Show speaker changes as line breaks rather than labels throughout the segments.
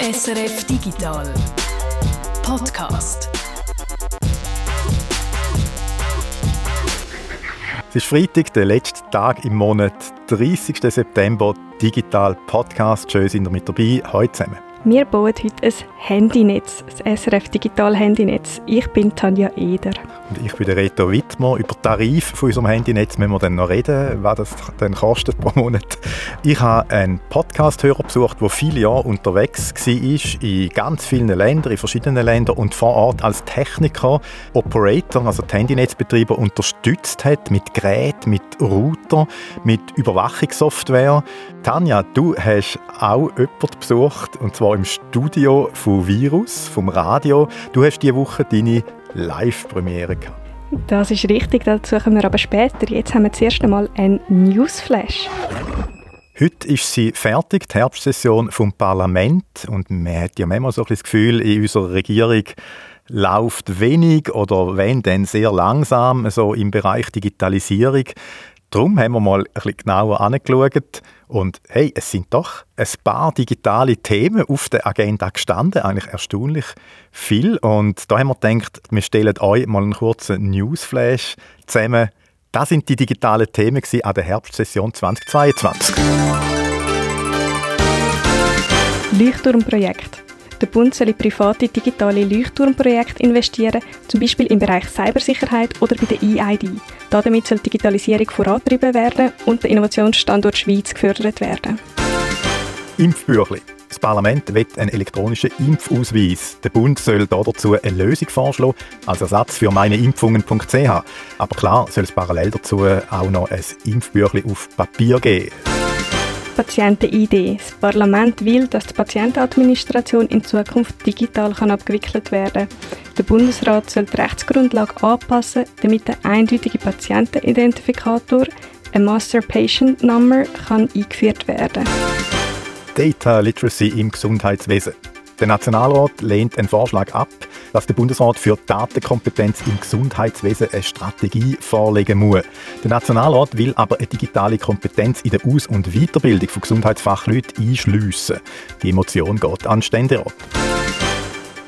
SRF Digital Podcast.
Es ist Freitag, der letzte Tag im Monat, 30. September, Digital Podcast. Schön sind ihr mit dabei. Heute zusammen.
Wir bauen heute ein Handynetz, das SRF Digital Handynetz. Ich bin Tanja Eder.
Und ich bin der Reto Wittmer. Über den Tarif von unserem Handynetz müssen wir dann noch reden, was das dann kostet pro Monat. Ich habe einen Podcast-Hörer besucht, der viele Jahre unterwegs war, in ganz vielen Ländern, in verschiedenen Ländern und vor Ort als Techniker, Operator, also die Handynetzbetreiber unterstützt hat mit Geräten, mit Router, mit Überwachungssoftware. Tanja, du hast auch jemanden besucht, und zwar im Studio von Virus, vom Radio. Du hast diese Woche deine Live-Premiere gehabt.
Das ist richtig, dazu kommen wir aber später. Jetzt haben wir zuerst einmal ein Newsflash.
Heute ist sie fertig, die Herbstsession vom Parlament. Und man hat ja manchmal so ein das Gefühl, in unserer Regierung läuft wenig oder wenn, dann sehr langsam so im Bereich Digitalisierung. Darum haben wir mal ein bisschen genauer angeschaut. Und hey, es sind doch ein paar digitale Themen auf der Agenda gestanden, eigentlich erstaunlich viel. Und da haben wir gedacht, wir stellen euch mal einen kurzen Newsflash zusammen. Das sind die digitalen Themen an der Herbstsession 2022.
Leuchtturmprojekt. Der Bund soll in private digitale Leuchtturmprojekte investieren, zum Beispiel im Bereich Cybersicherheit oder bei der EID. Damit soll die Digitalisierung vorangetrieben werden und der Innovationsstandort Schweiz gefördert werden.
Impfbüchli. Das Parlament will einen elektronischen Impfausweis. Der Bund soll dazu eine Lösung vorschlagen, als Ersatz für meineimpfungen.ch. Aber klar soll es parallel dazu auch noch ein Impfbüchli auf Papier geben.
Patienten-ID. Das Parlament will, dass die Patientenadministration in Zukunft digital kann abgewickelt werden kann. Der Bundesrat soll die Rechtsgrundlage anpassen, damit der eindeutige Patientenidentifikator, ein Master Patient Number, kann eingeführt werden.
Data Literacy im Gesundheitswesen. Der Nationalrat lehnt einen Vorschlag ab, dass der Bundesrat für Datenkompetenz im Gesundheitswesen eine Strategie vorlegen muss. Der Nationalrat will aber eine digitale Kompetenz in der Aus- und Weiterbildung von Gesundheitsfachleuten einschliessen. Die Emotion geht an den Ständerat.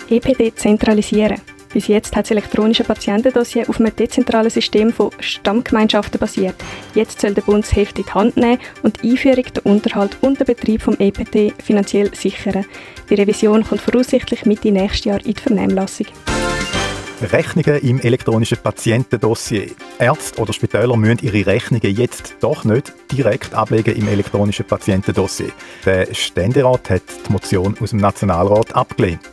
EPD zentralisieren. Bis jetzt hat das elektronische Patientendossier auf einem dezentralen System von Stammgemeinschaften basiert. Jetzt soll der Bund das Heft in die Hand nehmen und die Einführung, den Unterhalt und den Betrieb vom EPT finanziell sichern. Die Revision kommt voraussichtlich Mitte nächstes Jahr in die Vernehmlassung.
Rechnungen im elektronischen Patientendossier. Ärzte oder Spitäler müssen ihre Rechnungen jetzt doch nicht direkt ablegen im elektronischen Patientendossier. Der Ständerat hat die Motion aus dem Nationalrat abgelehnt.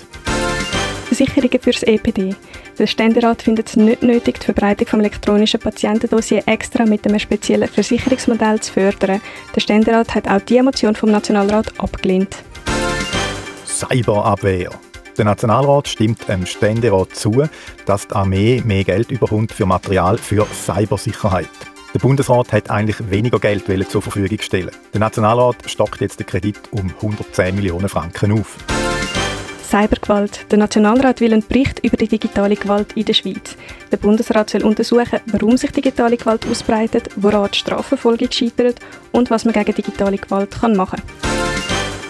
Versicherungen fürs EPD. Der Ständerat findet es nicht nötig, die Verbreitung vom elektronischen Patientendossier extra mit einem speziellen Versicherungsmodell zu fördern. Der Ständerat hat auch die Motion vom Nationalrat abgelehnt.
Cyberabwehr. Der Nationalrat stimmt dem Ständerat zu, dass die Armee mehr Geld überkommt für Material für Cybersicherheit. Der Bundesrat hat eigentlich weniger Geld zur Verfügung stellen. Der Nationalrat stockt jetzt den Kredit um 110 Millionen Franken auf.
Cybergewalt. Der Nationalrat will einen Bericht über die digitale Gewalt in der Schweiz. Der Bundesrat soll untersuchen, warum sich digitale Gewalt ausbreitet, woran die Strafverfolgung scheitert und was man gegen digitale Gewalt machen kann.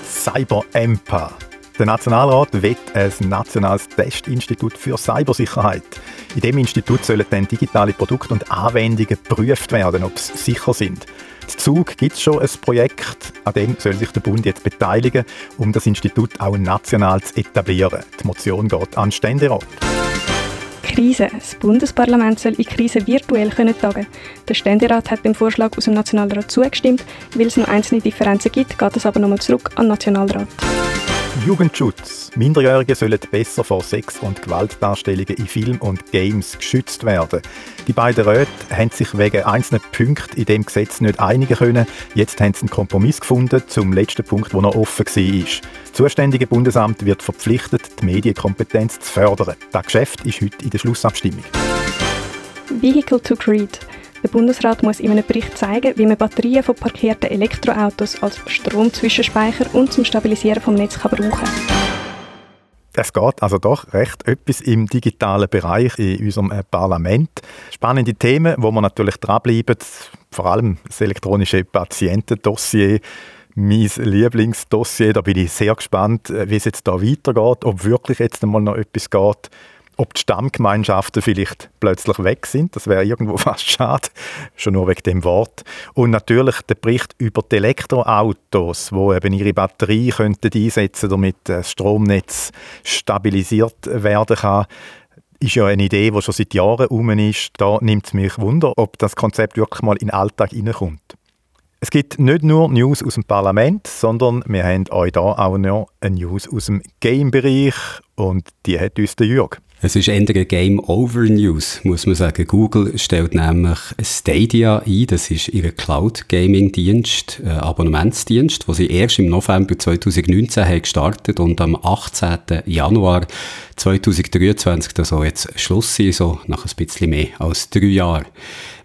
Cyber Empa. Der Nationalrat will ein nationales Testinstitut für Cybersicherheit. In dem Institut sollen dann digitale Produkte und Anwendungen geprüft werden, ob sie sicher sind. In Zug gibt es schon ein Projekt, an dem soll sich der Bund jetzt beteiligen, um das Institut auch national zu etablieren. Die Motion geht an den Ständerat.
Krise. Das Bundesparlament soll in Krise virtuell können tagen. Der Ständerat hat dem Vorschlag aus dem Nationalrat zugestimmt. Weil es noch einzelne Differenzen gibt, geht es aber nochmal zurück an den Nationalrat.
Jugendschutz. Minderjährige sollen besser vor Sex- und Gewaltdarstellungen in Film und Games geschützt werden. Die beiden Räte haben sich wegen einzelnen Punkten in dem Gesetz nicht einigen können. Jetzt haben sie einen Kompromiss gefunden zum letzten Punkt, der noch offen war. Das zuständige Bundesamt wird verpflichtet, die Medienkompetenz zu fördern. Das Geschäft ist heute in der Schlussabstimmung.
Vehicle to Grid. Der Bundesrat muss in einem Bericht zeigen, wie man Batterien von parkierten Elektroautos als Stromzwischenspeicher und zum Stabilisieren vom Netz kann brauchen kann.
Es geht also doch recht etwas im digitalen Bereich in unserem äh, Parlament. Spannende Themen, wo wir natürlich dranbleiben, vor allem das elektronische Patientendossier. mein Lieblingsdossier. Da bin ich sehr gespannt, äh, wie es jetzt da weitergeht, ob wirklich jetzt einmal noch etwas geht, ob die Stammgemeinschaften vielleicht plötzlich weg sind. Das wäre irgendwo fast schade, schon nur wegen dem Wort. Und natürlich der Bericht über die Elektroautos, wo eben ihre Batterie könnten einsetzen, damit das Stromnetz stabilisiert werden kann ist ja eine Idee, die schon seit Jahren herum ist. Da nimmt es mich Wunder, ob das Konzept wirklich mal in den Alltag hineinkommt. Es gibt nicht nur News aus dem Parlament, sondern wir haben euch da auch noch eine News aus dem Game-Bereich und die hat uns der Jürg.
Es ist eher eine Game-Over-News, muss man sagen. Google stellt nämlich Stadia ein, das ist ihr Cloud-Gaming-Dienst, äh, Abonnementsdienst, wo sie erst im November 2019 haben gestartet und am 18. Januar 2023, also jetzt Schluss sein, so nach ein bisschen mehr als drei Jahren.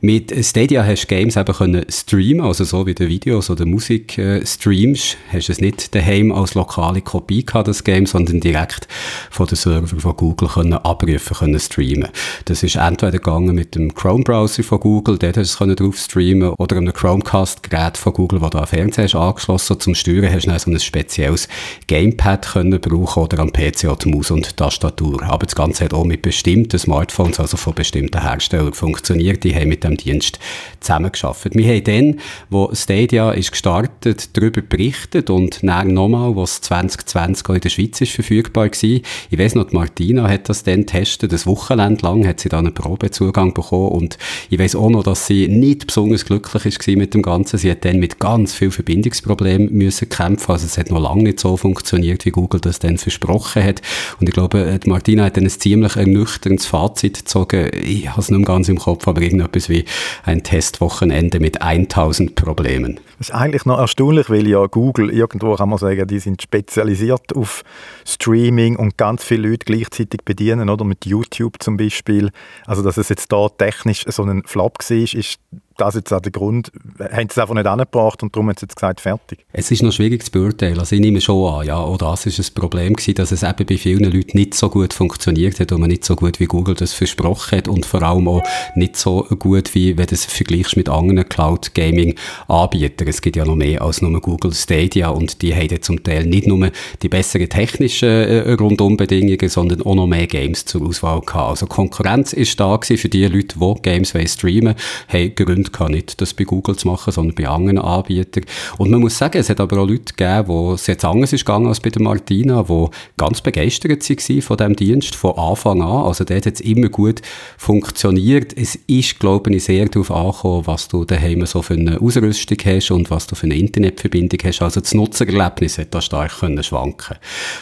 Mit Stadia hast du Games eben können streamen, also so wie du Videos oder Musik äh, streamst, hast du es nicht daheim als lokale Kopie gehabt, das Game, sondern direkt von den Server von Google können abrufen, können streamen. Das ist entweder gegangen mit dem Chrome-Browser von Google, dort hast du es drauf streamen, oder einem Chromecast-Gerät von Google, das da an Fernseher ist angeschlossen. Zum Steuern hast du dann so ein spezielles Gamepad können brauchen oder am PC auch die Maus und Tastatur. Aber das Ganze hat auch mit bestimmten Smartphones, also von bestimmten Herstellern funktioniert. Die haben mit dem dem Dienst zusammengearbeitet. Wir haben dann, wo Stadia ist gestartet, darüber berichtet und dann nochmal, was 2020 auch in der Schweiz ist verfügbar war. Ich weiss noch, Martina hat das dann getestet, ein Wochenende lang hat sie dann einen Probezugang bekommen und ich weiss auch noch, dass sie nicht besonders glücklich ist mit dem Ganzen. Sie hat dann mit ganz vielen Verbindungsproblemen müssen kämpfen, also es hat noch lange nicht so funktioniert, wie Google das dann versprochen hat und ich glaube, Martina hat dann ein ziemlich ernüchterndes Fazit gezogen. Ich habe es nicht mehr ganz im Kopf, aber irgendetwas wie ein Testwochenende mit 1000 Problemen.
Das ist eigentlich noch erstaunlich, weil ja Google, irgendwo kann man sagen, die sind spezialisiert auf Streaming und ganz viele Leute gleichzeitig bedienen, oder mit YouTube zum Beispiel. Also dass es jetzt da technisch so ein Flop war, ist das jetzt auch der Grund, haben sie es einfach nicht angebracht und darum haben sie jetzt gesagt, fertig.
Es ist noch schwierig zu beurteilen, also ich nehme schon an, ja, auch das ist ein Problem gewesen, dass es eben bei vielen Leuten nicht so gut funktioniert hat und man nicht so gut wie Google das versprochen hat und vor allem auch nicht so gut wie, wenn du es vergleichst mit anderen Cloud-Gaming-Anbietern. Es gibt ja noch mehr als nur Google Stadia und die haben zum Teil nicht nur die besseren technischen äh, Rundumbedingungen, sondern auch noch mehr Games zur Auswahl gehabt. Also Konkurrenz ist da gewesen für die Leute, die Games streamen wollen, haben Gründe gehabt, nicht das bei Google zu machen, sondern bei anderen Anbietern. Und man muss sagen, es hat aber auch Leute gegeben, wo es jetzt anders ist gegangen als bei der Martina, die ganz begeistert waren von diesem Dienst von Anfang an. Also dort hat es immer gut funktioniert. Es ist, glaube ich, sehr darauf angekommen, was du daheim so für eine Ausrüstung hast und was du für eine Internetverbindung hast. Also das Nutzererlebnis hat da stark können schwanken.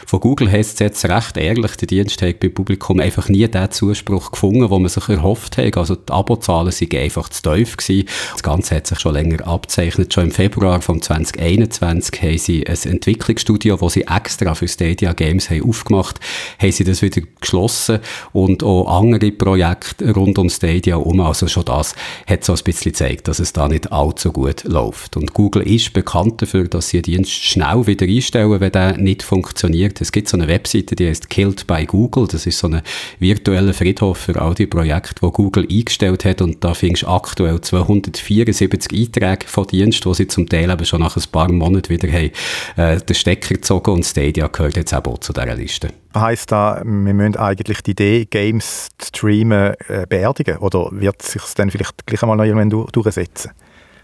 Von Google heißt es jetzt recht ehrlich, der Dienst hat beim Publikum einfach nie den Zuspruch gefunden, den man sich erhofft hat. Also die Abozahlen sind einfach zu tief gewesen gewesen. Das Ganze hat sich schon länger abzeichnet. Schon im Februar von 2021 haben sie ein Entwicklungsstudio, wo sie extra für Stadia Games haben aufgemacht haben, sie das wieder geschlossen und auch andere Projekte rund um Stadia um. Also schon das hat so ein bisschen gezeigt, dass es da nicht allzu gut läuft. Und Google ist bekannt dafür, dass sie den Dienst schnell wieder einstellen, wenn der nicht funktioniert. Es gibt so eine Webseite, die heißt Killed by Google. Das ist so ein virtueller Friedhof für all die Projekte, die Google eingestellt hat und da findest du aktuell 274 Einträge von Diensten, die sie zum Teil eben schon nach ein paar Monaten wieder haben, äh, den Stecker gezogen und Stadia gehört jetzt auch zu dieser Liste.
Heißt das, wir müssen eigentlich die Idee, Games zu streamen, äh, beerdigen? Oder wird sich dann vielleicht gleich einmal noch irgendwann durchsetzen?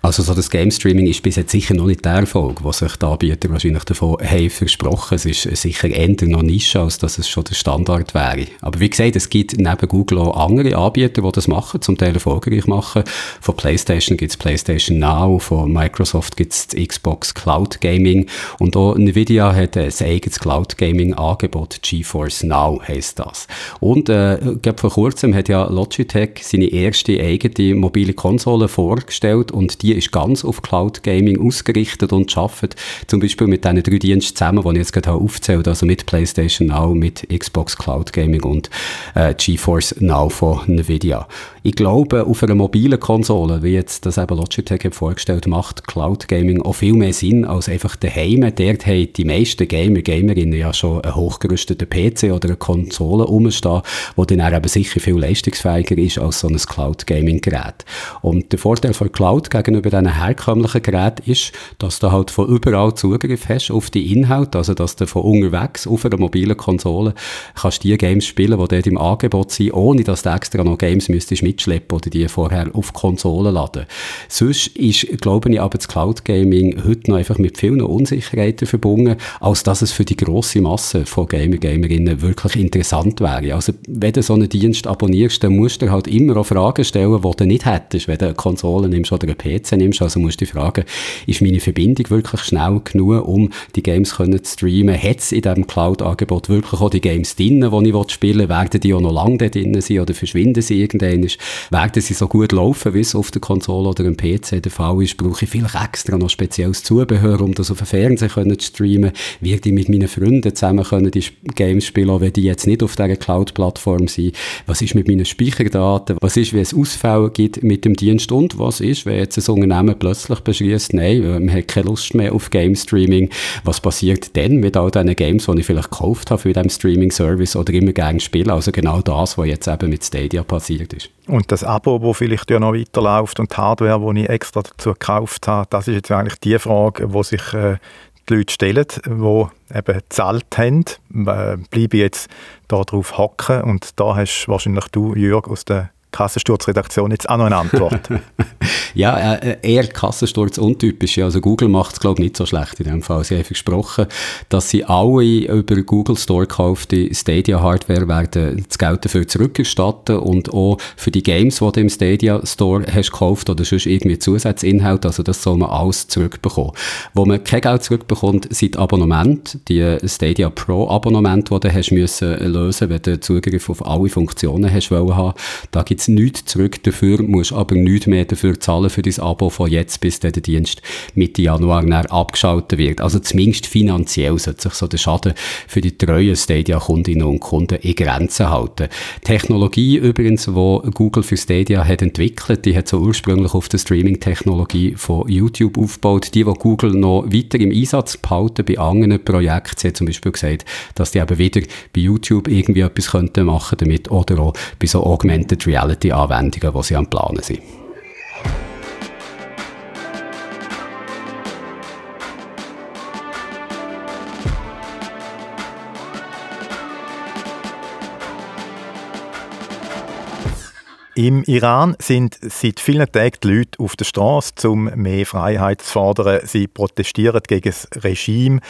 Also so das Game Streaming ist bis jetzt sicher noch nicht der Erfolg, was sich die Anbieter wahrscheinlich davon haben versprochen. Es ist sicher eher noch Nische, als dass es schon der Standard wäre. Aber wie gesagt, es gibt neben Google auch andere Anbieter, die das machen, zum Teil erfolgreich machen. Von PlayStation gibt es PlayStation Now, von Microsoft gibt es Xbox Cloud Gaming und auch Nvidia hat ein eigenes Cloud Gaming Angebot, GeForce Now heisst das. Und äh, vor kurzem hat ja Logitech seine erste eigene mobile Konsole vorgestellt und die ist ganz auf Cloud Gaming ausgerichtet und arbeitet zum Beispiel mit diesen drei Diensten zusammen, die ich jetzt gerade aufgezählt also mit PlayStation Now, mit Xbox Cloud Gaming und äh, GeForce Now von Nvidia. Ich glaube, auf einer mobilen Konsole, wie jetzt das eben Logitech hat vorgestellt, macht Cloud Gaming auch viel mehr Sinn als einfach daheim. Dort haben die meisten Gamer, Gamerinnen ja schon einen hochgerüsteten PC oder eine Konsole rumstehen, die dann eben sicher viel leistungsfähiger ist als so ein Cloud Gaming Gerät. Und der Vorteil von Cloud gegenüber bei diesen herkömmlichen Geräten ist, dass du halt von überall Zugriff hast auf die Inhalte, also dass du von unterwegs auf einer mobilen Konsole kannst die Games spielen, die dort im Angebot sind, ohne dass du extra noch Games müsstest mitschleppen oder die vorher auf Konsolen laden. Sonst ist, glaube ich, aber das Cloud Gaming heute noch einfach mit vielen Unsicherheiten verbunden, als dass es für die grosse Masse von Gamer, Gamerinnen wirklich interessant wäre. Also, wenn du so einen Dienst abonnierst, dann musst du halt immer auch Fragen stellen, die du nicht hättest, wenn du eine Konsole nimmst oder einen PC nimmst. Also musst du dich fragen, ist meine Verbindung wirklich schnell genug, um die Games zu streamen? Hat es in diesem Cloud-Angebot wirklich auch die Games drin, die ich spielen will? Werden die auch noch lange drin sein oder verschwinden sie irgendwann? Werden sie so gut laufen, wie es auf der Konsole oder dem PC der Fall ist? Brauche ich vielleicht extra noch spezielles Zubehör, um das auf dem Fernseher zu streamen? Werde ich mit meinen Freunden zusammen können die Games spielen, auch wenn die jetzt nicht auf dieser Cloud-Plattform sind? Was ist mit meinen Speicherdaten? Was ist, wenn es Ausfälle gibt mit dem Dienst? Und was ist, wenn jetzt ein Unternehmen plötzlich beschließt, nein, äh, man hat keine Lust mehr auf Game Streaming? Was passiert denn mit all diesen Games, die ich vielleicht gekauft habe für diesen Streaming-Service oder immer gerne spiele? Also genau das, was jetzt eben mit Stadia passiert ist.
Und das Abo, das vielleicht ja noch weiterläuft und die Hardware, die ich extra dazu gekauft habe, das ist jetzt eigentlich die Frage, die sich äh, die Leute stellen, die eben gezahlt haben. Äh, bleibe ich jetzt da drauf hocken und da hast wahrscheinlich du, Jörg, aus der Kassensturzredaktion jetzt auch noch eine Antwort.
ja, äh, eher Kassensturz untypisch. Also Google macht es, glaube ich, nicht so schlecht in dem Fall. Sie haben versprochen, dass sie alle über Google Store gekaufte Stadia-Hardware werden das Geld dafür zurückerstatten und auch für die Games, die du im Stadia Store hast gekauft oder sonst irgendwie Zusatzinhalt, also das soll man alles zurückbekommen. Wo man kein Geld zurückbekommt, sind Abonnemente, die Stadia Pro Abonnement, die du hast müssen lösen, wenn du Zugriff auf alle Funktionen hast wollen haben. Da gibt es nichts zurück dafür, musst aber nichts mehr dafür zahlen für dein Abo von jetzt, bis der Dienst Mitte Januar abgeschaltet wird. Also zumindest finanziell sollte sich so der Schaden für die treuen Stadia-Kundinnen und Kunden in Grenzen halten. Technologie übrigens, wo Google für Stadia hat entwickelt, die hat so ursprünglich auf der Streaming-Technologie von YouTube aufgebaut. Die, die Google noch weiter im Einsatz behalten bei anderen Projekten, sie hat zum Beispiel gesagt, dass die eben wieder bei YouTube irgendwie etwas könnten machen damit oder auch bei so Augmented Reality Reality-Anwendungen, die sie am Planen sind.
Im Iran sind seit vielen Tagen die Leute auf der Straße, um mehr Freiheit zu fordern. Sie protestieren gegen das Regime.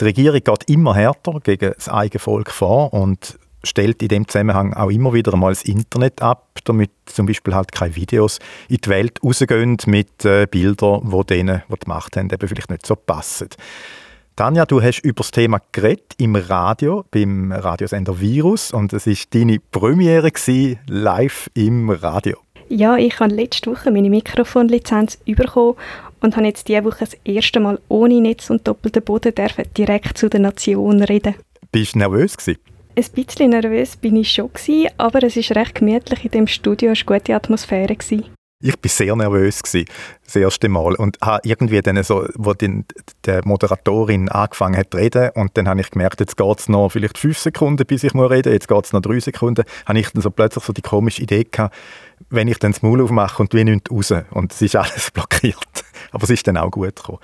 Die Regierung geht immer härter gegen das eigene Volk vor und stellt in dem Zusammenhang auch immer wieder mal das Internet ab, damit zum Beispiel halt keine Videos in die Welt rausgehen mit äh, Bildern, wo denen, die die Macht haben, eben vielleicht nicht so passen. Tanja, du hast über das Thema geredet im Radio, beim Radiosender Virus und es war deine Premiere gewesen, live im Radio.
Ja, ich habe letzte Woche meine Mikrofonlizenz bekommen und habe jetzt diese Woche das erste Mal ohne Netz und doppelten Boden direkt zu der Nation reden.
Bist du nervös gewesen?
Ein bisschen nervös bin ich schon, gewesen, aber es ist recht gemütlich in dem Studio, es war eine gute Atmosphäre. Gewesen.
Ich war sehr nervös, gewesen, das erste Mal. Und habe irgendwie dann so, wo die, die Moderatorin angefangen hat zu reden, und dann habe ich gemerkt, jetzt geht es noch vielleicht fünf Sekunden, bis ich muss reden jetzt geht es noch drei Sekunden, habe ich dann so plötzlich so die komische Idee gehabt, wenn ich dann das Maul aufmache und wie nichts raus. Und es ist alles blockiert. Aber es ist dann auch gut gekommen.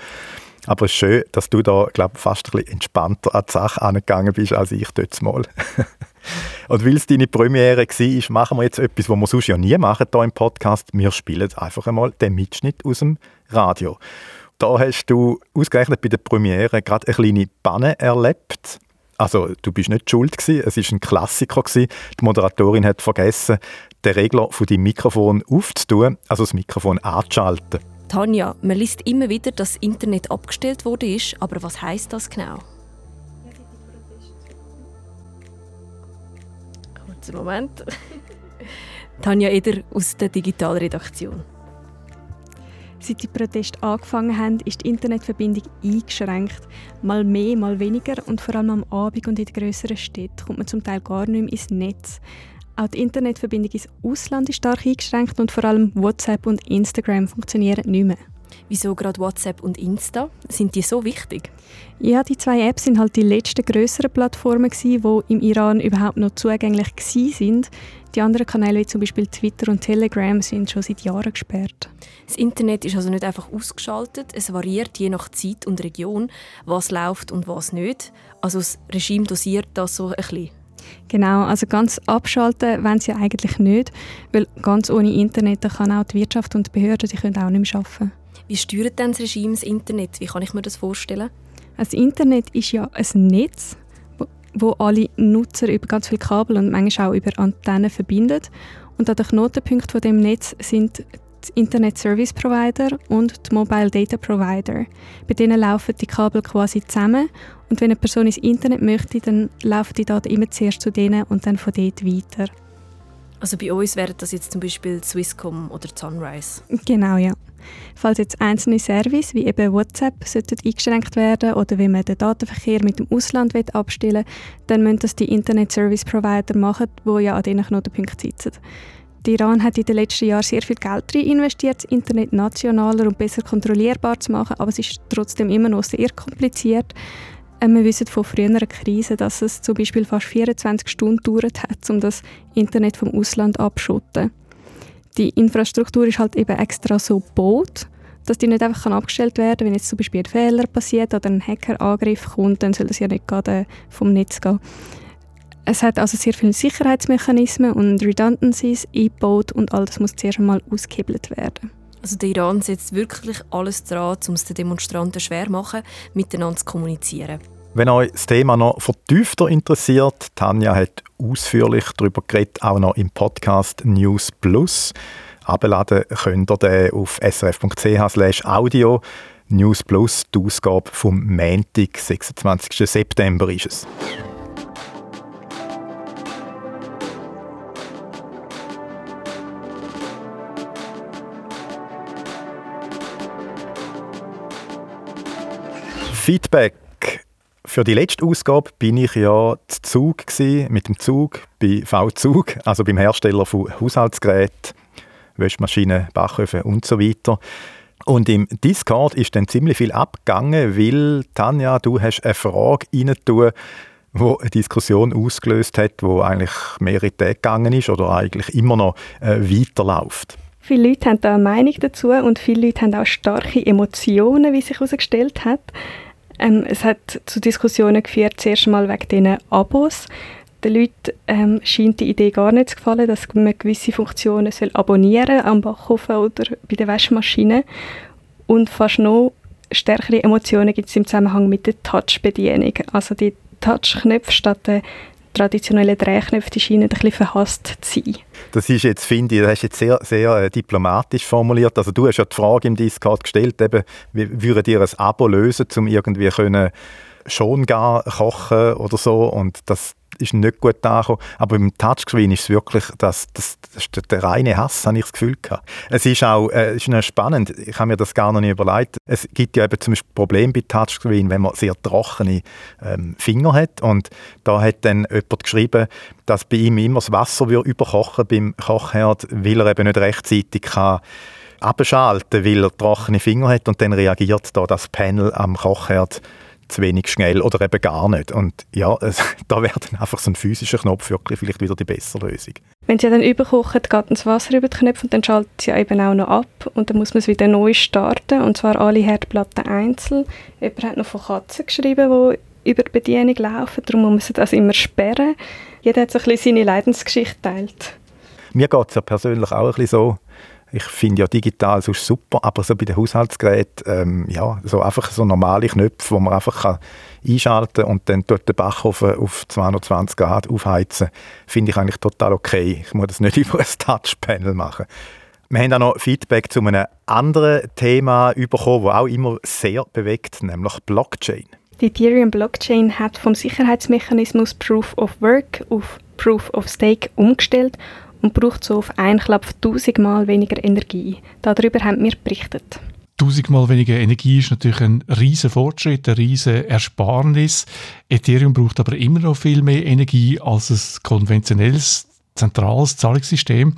Aber es ist schön, dass du da, glaube fast ein bisschen entspannter an die Sache angegangen bist, als ich dort mal. Und weil es deine Premiere war, machen wir jetzt etwas, was wir sonst ja nie machen hier im Podcast. Wir spielen einfach einmal den Mitschnitt aus dem Radio. Da hast du ausgerechnet bei der Premiere gerade eine kleine Panne erlebt. Also du bist nicht schuld gewesen, es ist ein Klassiker gewesen. Die Moderatorin hat vergessen, den Regler von deinem Mikrofon aufzutun, also das Mikrofon anzuschalten.
Tanja, man liest immer wieder, dass das Internet abgestellt wurde, aber was heißt das genau? Kurzen Moment. Tanja Eder aus der Digitalredaktion.
Seit die Proteste angefangen haben, ist die Internetverbindung eingeschränkt. Mal mehr, mal weniger und vor allem am Abend und in den grösseren Städten kommt man zum Teil gar nicht mehr ins Netz. Auch die Internetverbindung ins Ausland ist stark eingeschränkt und vor allem WhatsApp und Instagram funktionieren nicht mehr.
Wieso gerade WhatsApp und Insta? Sind die so wichtig?
Ja, die zwei Apps sind halt die letzten größeren Plattformen gewesen, die im Iran überhaupt noch zugänglich sind. Die anderen Kanäle wie zum Beispiel Twitter und Telegram sind schon seit Jahren gesperrt.
Das Internet ist also nicht einfach ausgeschaltet, es variiert je nach Zeit und Region, was läuft und was nicht. Also das Regime dosiert das so ein bisschen.
Genau, also ganz abschalten wollen sie eigentlich nicht, weil ganz ohne Internet kann auch die Wirtschaft und die Behörden die können auch nicht mehr arbeiten.
Wie steuert denn das Regime das Internet? Wie kann ich mir das vorstellen?
Das Internet ist ja ein Netz, wo alle Nutzer über ganz viele Kabel und manchmal auch über Antennen verbindet. Und an den Knotenpunkten von dem Netz sind die Internet Service Provider und die Mobile Data Provider. Bei denen laufen die Kabel quasi zusammen und wenn eine Person ins Internet möchte, dann laufen die Daten immer zuerst zu denen und dann von dort weiter.
Also bei uns wären das jetzt zum Beispiel Swisscom oder Sunrise?
Genau, ja. Falls jetzt einzelne Services wie eben WhatsApp sollten eingeschränkt werden oder wenn man den Datenverkehr mit dem Ausland abstellen will, dann müssen das die Internet Service Provider machen, die ja an diesen Knotenpunkten sitzen. Der Iran hat in den letzten Jahren sehr viel Geld rein investiert, das Internet nationaler und besser kontrollierbar zu machen, aber es ist trotzdem immer noch sehr kompliziert. Äh, wir wissen von früheren Krisen, dass es zum Beispiel fast 24 Stunden gedauert hat, um das Internet vom Ausland abschotten. Die Infrastruktur ist halt eben extra so gebaut, dass die nicht einfach abgestellt werden kann. Wenn jetzt zum Beispiel ein Fehler passiert oder ein Hackerangriff kommt, dann soll das ja nicht gerade vom Netz gehen. Es hat also sehr viele Sicherheitsmechanismen und Redundancies eingebaut und all das muss zuerst einmal ausgehebelt werden.
Also der Iran setzt wirklich alles daran, um es den Demonstranten schwer zu machen, miteinander zu kommunizieren.
Wenn euch das Thema noch vertiefter interessiert, Tanja hat ausführlich darüber geredet, auch noch im Podcast News Plus. Abladen könnt ihr den auf srf.ch audio. News Plus, die Ausgabe vom Montag, 26. September ist es. Feedback. Für die letzte Ausgabe bin ich ja zu Zug mit dem Zug bei V-Zug, also beim Hersteller von Haushaltsgeräten, Wäschmaschinen, Backöfen und so weiter. Und im Discord ist dann ziemlich viel abgegangen, weil Tanja, du hast eine Frage reintun, wo eine Diskussion ausgelöst hat, wo eigentlich mehrere Tage gegangen ist oder eigentlich immer noch äh, weiterläuft.
Viele Leute haben da eine Meinung dazu und viele Leute haben auch starke Emotionen, wie sich herausgestellt hat. Ähm, es hat zu Diskussionen geführt, zuerst mal wegen diesen Abos. Den Leuten ähm, scheint die Idee gar nicht zu gefallen, dass man gewisse Funktionen soll abonnieren am Backofen oder bei der Waschmaschine. Und fast noch stärkere Emotionen gibt es im Zusammenhang mit der Touch-Bedienung. Also die Touch-Knöpfe statt der traditionellen Drehknöpfe scheinen ein bisschen verhasst zu sein.
Das ist jetzt, finde ich, das hast jetzt sehr, sehr äh, diplomatisch formuliert. Also du hast ja die Frage im Discord gestellt, eben, wie würdet ihr ein Abo lösen, um irgendwie können schon gar kochen oder so und das ist nicht gut angekommen. Aber beim Touchscreen ist es wirklich, das, das, das der reine Hass, habe ich das Gefühl gehabt. Es ist auch äh, ist spannend, ich habe mir das gar noch nicht überlegt. Es gibt ja eben zum Beispiel Problem bei Touchscreen, wenn man sehr trockene ähm, Finger hat und da hat dann jemand geschrieben, dass bei ihm immer das Wasser überkochen beim Kochherd, weil er eben nicht rechtzeitig kann abschalten, weil er trockene Finger hat und dann reagiert da das Panel am Kochherd zu wenig schnell oder eben gar nicht. Und ja, da wäre dann einfach so ein physischer Knopf wirklich vielleicht wieder die bessere Lösung.
Wenn sie dann überkochen, geht das Wasser über die Knöpfe und dann schaltet sie eben auch noch ab und dann muss man es wieder neu starten und zwar alle Herdplatten einzeln. Jemand hat noch von Katzen geschrieben, die über die Bedienung laufen, darum muss man das immer sperren. Jeder hat so ein bisschen seine Leidensgeschichte teilt.
Mir geht es ja persönlich auch ein bisschen so, ich finde ja digital sonst super, aber so bei den Haushaltsgeräten, ähm, ja, so einfach so normale Knöpfe, wo man einfach kann einschalten und dann dort den Backofen auf 220 Grad aufheizen, finde ich eigentlich total okay. Ich muss das nicht über ein Touchpanel machen. Wir haben auch noch Feedback zu einem anderen Thema bekommen, das auch immer sehr bewegt, nämlich Blockchain.
Die Ethereum Blockchain hat vom Sicherheitsmechanismus Proof of Work auf Proof of Stake umgestellt und braucht so auf einen Klapp tausendmal weniger Energie. Darüber haben wir berichtet.
Tausendmal weniger Energie ist natürlich ein riesen Fortschritt, ein riesen Ersparnis. Ethereum braucht aber immer noch viel mehr Energie als ein konventionelles zentrales Zahlungssystem.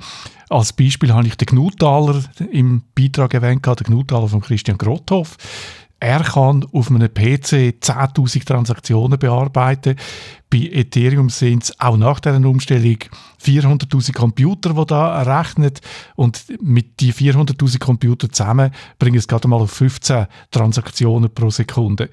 Als Beispiel habe ich den Gnutaler im Beitrag erwähnt, den Gnutaler von Christian Grotthoff. Er kann auf einem PC 10.000 Transaktionen bearbeiten. Bei Ethereum sind es auch nach dieser Umstellung 400.000 Computer, die da rechnen. Und mit die 400.000 Computer zusammen bringen es gerade mal auf 15 Transaktionen pro Sekunde.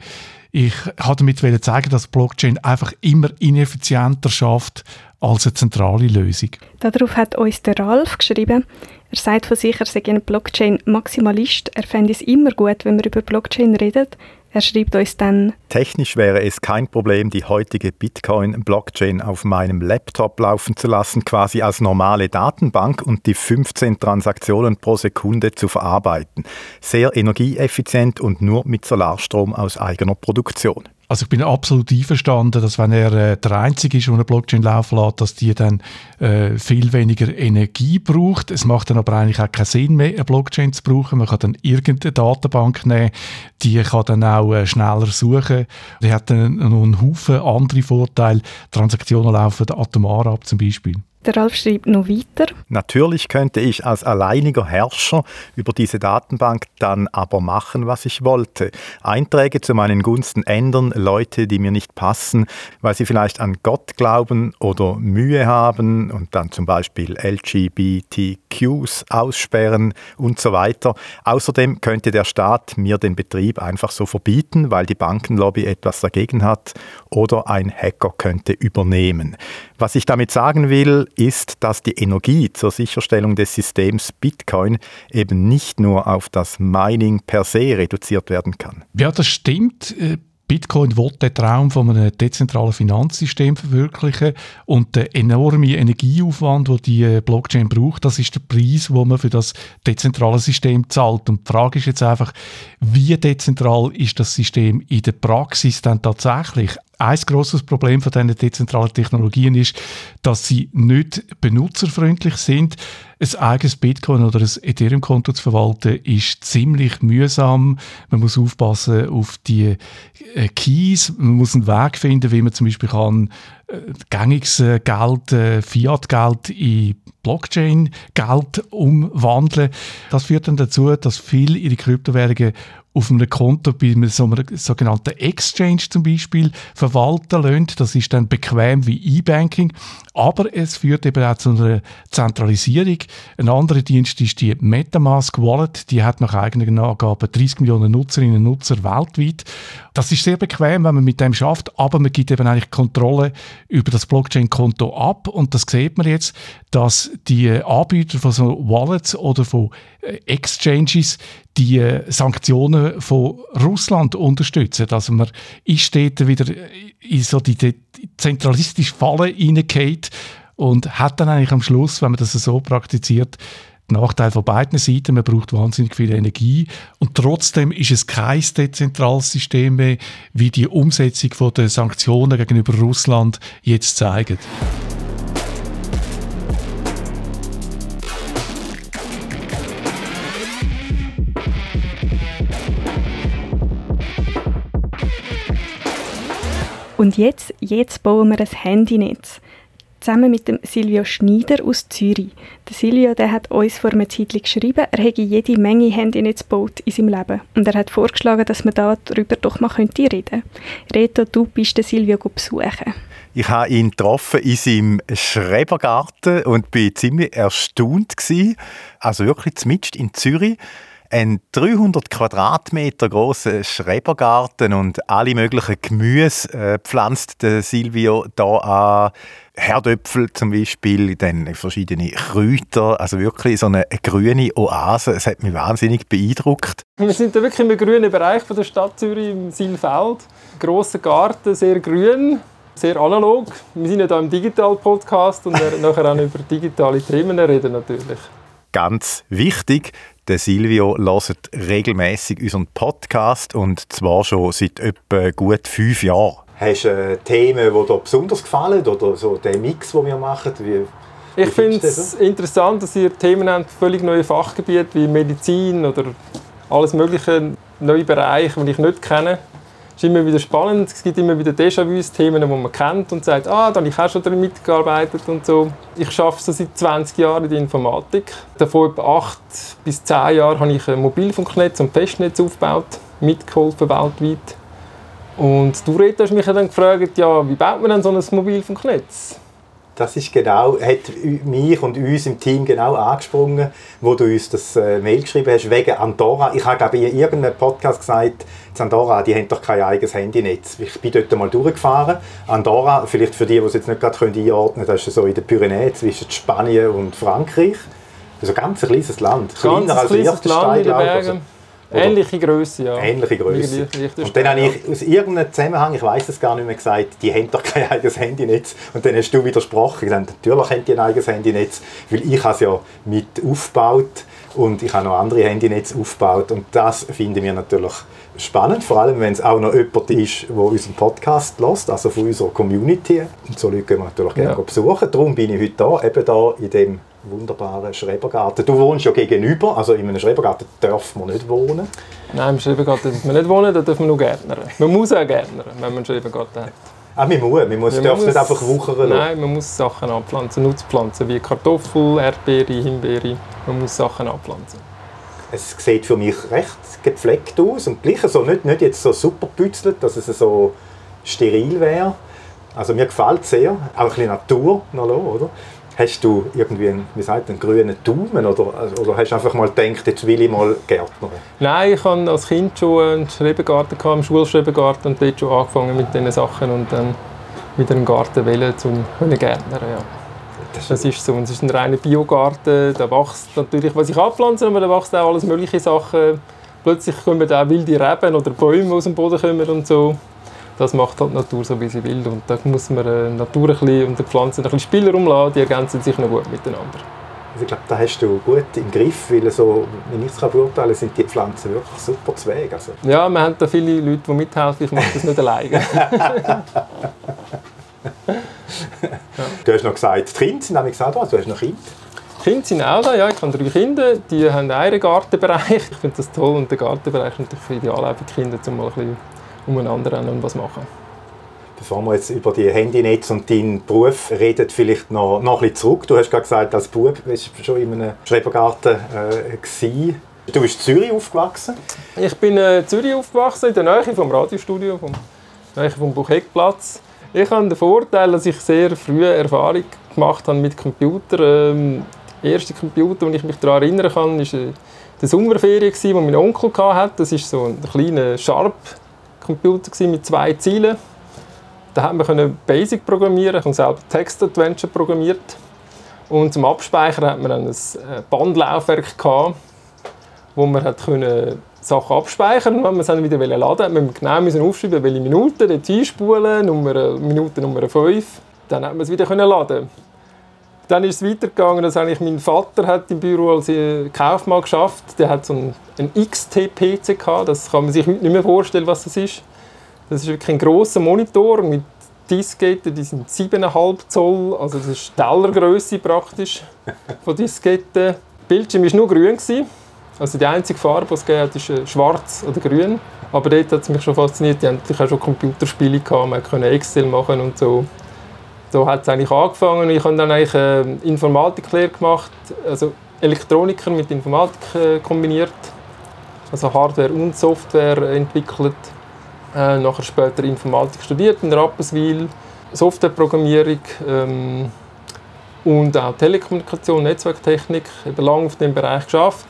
Ich wollte damit zeigen, dass Blockchain einfach immer ineffizienter schafft als eine zentrale Lösung.
Darauf hat uns der Ralf geschrieben, er sagt von sich, er sei ein Blockchain-Maximalist. Er fände es immer gut, wenn wir über Blockchain reden. Er schreibt uns dann,
Technisch wäre es kein Problem, die heutige Bitcoin-Blockchain auf meinem Laptop laufen zu lassen, quasi als normale Datenbank und die 15 Transaktionen pro Sekunde zu verarbeiten. Sehr energieeffizient und nur mit Solarstrom aus eigener Produktion.
Also ich bin absolut einverstanden, dass wenn er äh, der Einzige ist, der eine Blockchain laufen lässt, dass die dann äh, viel weniger Energie braucht. Es macht dann aber eigentlich auch keinen Sinn mehr, eine Blockchain zu brauchen. Man kann dann irgendeine Datenbank nehmen, die kann dann auch äh, schneller suchen. Die hat dann noch einen Haufen andere Vorteile. Transaktionen laufen atomar ab zum Beispiel.
Der Ralf schreibt noch weiter.
Natürlich könnte ich als alleiniger Herrscher über diese Datenbank dann aber machen, was ich wollte. Einträge zu meinen Gunsten ändern, Leute, die mir nicht passen, weil sie vielleicht an Gott glauben oder Mühe haben und dann zum Beispiel LGBTQs aussperren und so weiter. Außerdem könnte der Staat mir den Betrieb einfach so verbieten, weil die Bankenlobby etwas dagegen hat oder ein Hacker könnte übernehmen. Was ich damit sagen will, ist, dass die Energie zur Sicherstellung des Systems Bitcoin eben nicht nur auf das Mining per se reduziert werden kann.
Ja, das stimmt. Äh, Bitcoin will den Traum von einem dezentralen Finanzsystem verwirklichen und der enorme Energieaufwand, den die äh, Blockchain braucht, das ist der Preis, den man für das dezentrale System zahlt. Und die Frage ist jetzt einfach, wie dezentral ist das System in der Praxis dann tatsächlich? Ein grosses Problem von diesen dezentralen Technologien ist, dass sie nicht benutzerfreundlich sind. Ein eigenes Bitcoin oder ein Ethereum-Konto zu verwalten ist ziemlich mühsam. Man muss aufpassen auf die äh, Keys. Man muss einen Weg finden, wie man zum Beispiel kann äh, gängiges äh, Geld, Fiat-Geld in Blockchain-Geld umwandeln. Das führt dann dazu, dass viele ihre Kryptowährungen auf einem Konto bei einem sogenannten Exchange zum Beispiel verwalten lassen. Das ist dann bequem wie E-Banking, aber es führt eben auch zu einer Zentralisierung. Ein anderer Dienst ist die Metamask Wallet, die hat nach eigenen Angaben 30 Millionen Nutzerinnen und Nutzer weltweit. Das ist sehr bequem, wenn man mit dem schafft, aber man gibt eben eigentlich Kontrolle über das Blockchain-Konto ab und das sieht man jetzt, dass die Anbieter von so Wallets oder von äh, Exchanges die äh, Sanktionen von Russland unterstützen. Also man ist dort wieder in so die, zentralistische Falle hineingeht und hat dann eigentlich am Schluss, wenn man das so praktiziert, Nachteil von beiden Seiten. Man braucht wahnsinnig viel Energie und trotzdem ist es kein dezentrales System mehr, wie die Umsetzung der Sanktionen gegenüber Russland jetzt zeigt.
Und jetzt, jetzt bauen wir ein Handynetz. Zusammen mit dem Silvio Schneider aus Zürich. Der Silvio der hat uns vor einer Zeit geschrieben, er hätte jede Menge Handynetz gebaut in seinem Leben. Und er hat vorgeschlagen, dass man darüber doch mal reden könnte. Reto, du bist den Silvio besuchen.
Ich habe ihn getroffen in seinem Schrebergarten und bin ziemlich erstaunt gewesen. Also wirklich zumindest in Zürich ein 300 Quadratmeter großer Schrebergarten und alle möglichen Gemüse äh, pflanzt der Silvio da an. Herdöpfel zum Beispiel, dann verschiedene Kräuter, also wirklich so eine grüne Oase. Es hat mich wahnsinnig beeindruckt.
Wir sind da wirklich im grünen Bereich von der Stadt Zürich, im Silfeld. Grosser Garten, sehr grün, sehr analog. Wir sind ja hier im Digital-Podcast und werden nachher auch über digitale Themen reden natürlich.
Ganz wichtig, der Silvio hört regelmäßig unseren Podcast und zwar schon seit etwa gut fünf Jahren. Hast du äh, Themen, die dir besonders gefallen oder so der Mix, den wir machen? Wie,
ich finde es interessant, dass ihr Themen habt, völlig neue Fachgebiete wie Medizin oder alles mögliche neue Bereiche, die ich nicht kenne. Es ist immer wieder spannend. Es gibt immer wieder Déjà-vus, Themen, die man kennt und sagt, ah, da habe ich auch schon daran mitgearbeitet und so. Ich arbeite so seit 20 Jahren in der Informatik. Davor etwa 8 bis 10 Jahre habe ich ein Mobilfunknetz und Festnetz aufgebaut, mitgeholfen weltweit. Und du, Rita, hast mich dann gefragt, ja, wie baut man denn so ein Mobilfunknetz?
Das ist genau, hat mich und uns im Team genau angesprungen, wo du uns das äh, Mail geschrieben hast, wegen Andorra. Ich habe glaube in irgendeinem Podcast gesagt, Andorra, die haben doch kein eigenes Handynetz. Ich bin dort mal durchgefahren. Andorra, vielleicht für die, die es jetzt nicht gerade einordnen können, das ist so in der Pyrenäen zwischen Spanien und Frankreich. Also ganz ein kleines Land.
Kleiner als Liechtenstein, in den Ähnliche Größe, ja.
Ähnliche Größe. Und dann habe ich aus irgendeinem Zusammenhang, ich weiß es gar nicht mehr, gesagt, die haben doch kein eigenes Handynetz. Und dann hast du widersprochen. Gesagt, natürlich haben die ein eigenes Handynetz, weil ich es ja mit aufgebaut und ich habe noch andere Handynetze aufgebaut. Und das finden wir natürlich spannend, vor allem wenn es auch noch jemand ist, der unseren Podcast lässt, also von unserer Community. Und so Leute gehen wir natürlich gerne ja. besuchen. Darum bin ich heute da, eben da in dem wunderbaren Schrebergarten. Du wohnst ja gegenüber, also in einem Schrebergarten darf man nicht wohnen.
Nein, im Schrebergarten darf man nicht wohnen, da darf man nur Gärtnern. Man muss auch Gärtnern, wenn man einen Schrebergarten hat.
Ah, man muss, man muss, ja, darf muss, nicht einfach wuchern
Nein, man muss Sachen anpflanzen, Nutzpflanzen wie Kartoffel, Erdbeere, Himbeere. Man muss Sachen anpflanzen.
Es sieht für mich recht gepflegt aus und gleich so nicht, nicht jetzt so super pützelt, dass es so steril wäre. Also mir gefällt es sehr, auch ein bisschen Natur noch, oder? Hast du irgendwie einen, wie sagt, einen grünen Daumen oder, oder hast du einfach mal gedacht, jetzt will ich mal Gärtner?
Nein, ich hatte als Kind schon einen Schrebergarten, gehabt, einen Schulschrebergarten und dort schon angefangen mit diesen Sachen und dann wieder einen Garten wählen, um Gärtner ja. Das ist so. Und es ist ein reiner Biogarten. Da wächst natürlich, was ich abpflanze, aber da wächst auch alles mögliche Sachen. Plötzlich kommen da auch wilde Reben oder Bäume aus dem Boden kommen und so das macht halt die Natur so, wie sie will. Und da muss man die Natur ein bisschen und die Pflanzen ein bisschen Spielraum lassen, die ergänzen sich noch gut miteinander.
Also ich glaube, da hast du gut im Griff, weil so, wenn ich es beurteilen kann, sind die Pflanzen wirklich super zu Weg. Also.
Ja, wir haben da viele Leute, die mithelfen, ich mache das nicht alleine. ja.
Du hast noch gesagt, die Kinder sind nämlich auch da, du hast noch Kinder.
Die Kinder sind auch da, ja, ich habe drei Kinder, die haben einen Gartenbereich. Ich finde das toll und der Gartenbereich ist natürlich ideal für die Kinder, um mal ein bisschen umeinander rennen und was machen.
Bevor wir jetzt über die Handynetz und deinen Beruf reden, vielleicht noch, noch ein bisschen zurück. Du hast gerade gesagt, als Bub warst du schon in einem Schrebergarten äh, Du bist in Zürich aufgewachsen?
Ich bin in äh, Zürich aufgewachsen, in der Nähe vom Radiostudio, vom Nähe vom Bucheckplatz. Ich habe den Vorteil, dass ich sehr früh Erfahrung gemacht habe mit Computer. Ähm, der erste Computer, den ich mich daran erinnern kann, war äh, die Sommerferien, die mein Onkel hatte. Das ist so ein kleiner Sharp Computer mit zwei Zielen. Da haben wir Basic programmieren, ich habe selber Text Adventure programmiert. Und zum Abspeichern hat man ein äh, Bandlaufwerk gehabt, wo man hat können Sachen abspeichern und wenn man es dann wieder laden wollte, musste man genau aufschreiben, welche Minute, dort einspulen, Nummer, Minute Nummer 5. Dann hat man es wieder laden dann ist es weitergegangen, dass eigentlich mein Vater hat im Büro als Kaufmann geschafft. Der hat so einen, XT-PC gehabt. Das kann man sich nicht mehr vorstellen, was das ist. Das ist wirklich ein großer Monitor mit Disketten, die sind 7,5 Zoll, also das ist Tellergröße praktisch von Disketten. Der Bildschirm war nur grün. Also die einzige Farbe, die es gibt, ist äh, schwarz oder grün. Aber dort hat es mich schon fasziniert. Die hatten auch schon Computerspiele, gehabt, man konnte Excel machen und so so hat es eigentlich angefangen. Ich habe dann eigentlich äh, Informatiklehre gemacht, also Elektroniker mit Informatik äh, kombiniert, also Hardware und Software entwickelt. Äh, nachher später Informatik studiert in Rapperswil, Softwareprogrammierung ähm, und auch Telekommunikation, Netzwerktechnik, eben lange auf dem Bereich geschafft.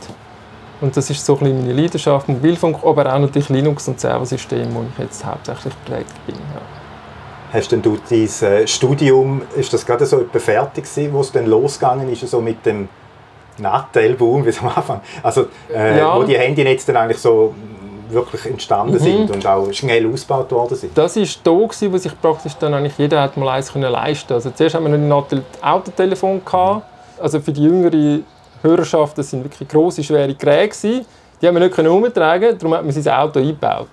Und das ist so ein meine Leidenschaft, Mobilfunk, aber auch natürlich Linux und Serversystem, wo ich jetzt hauptsächlich geprägt bin. Ja.
Hast denn du dein äh, Studium, ist das gerade so etwa fertig gewesen, wo es dann losgegangen ist, so mit dem Nattelboom, wie es am Anfang, also äh, ja. wo die Handynetze dann eigentlich so wirklich entstanden mhm. sind und auch schnell ausgebaut worden sind?
Das war da, gewesen, wo sich praktisch dann eigentlich jeder hat mal eins können leisten Also zuerst haben wir ein Autotelefon gehabt, also für die jüngere Hörerschaft, das sind wirklich grosse, schwere Geräte gewesen. Die haben wir nicht umtragen, darum hat man sein Auto eingebaut.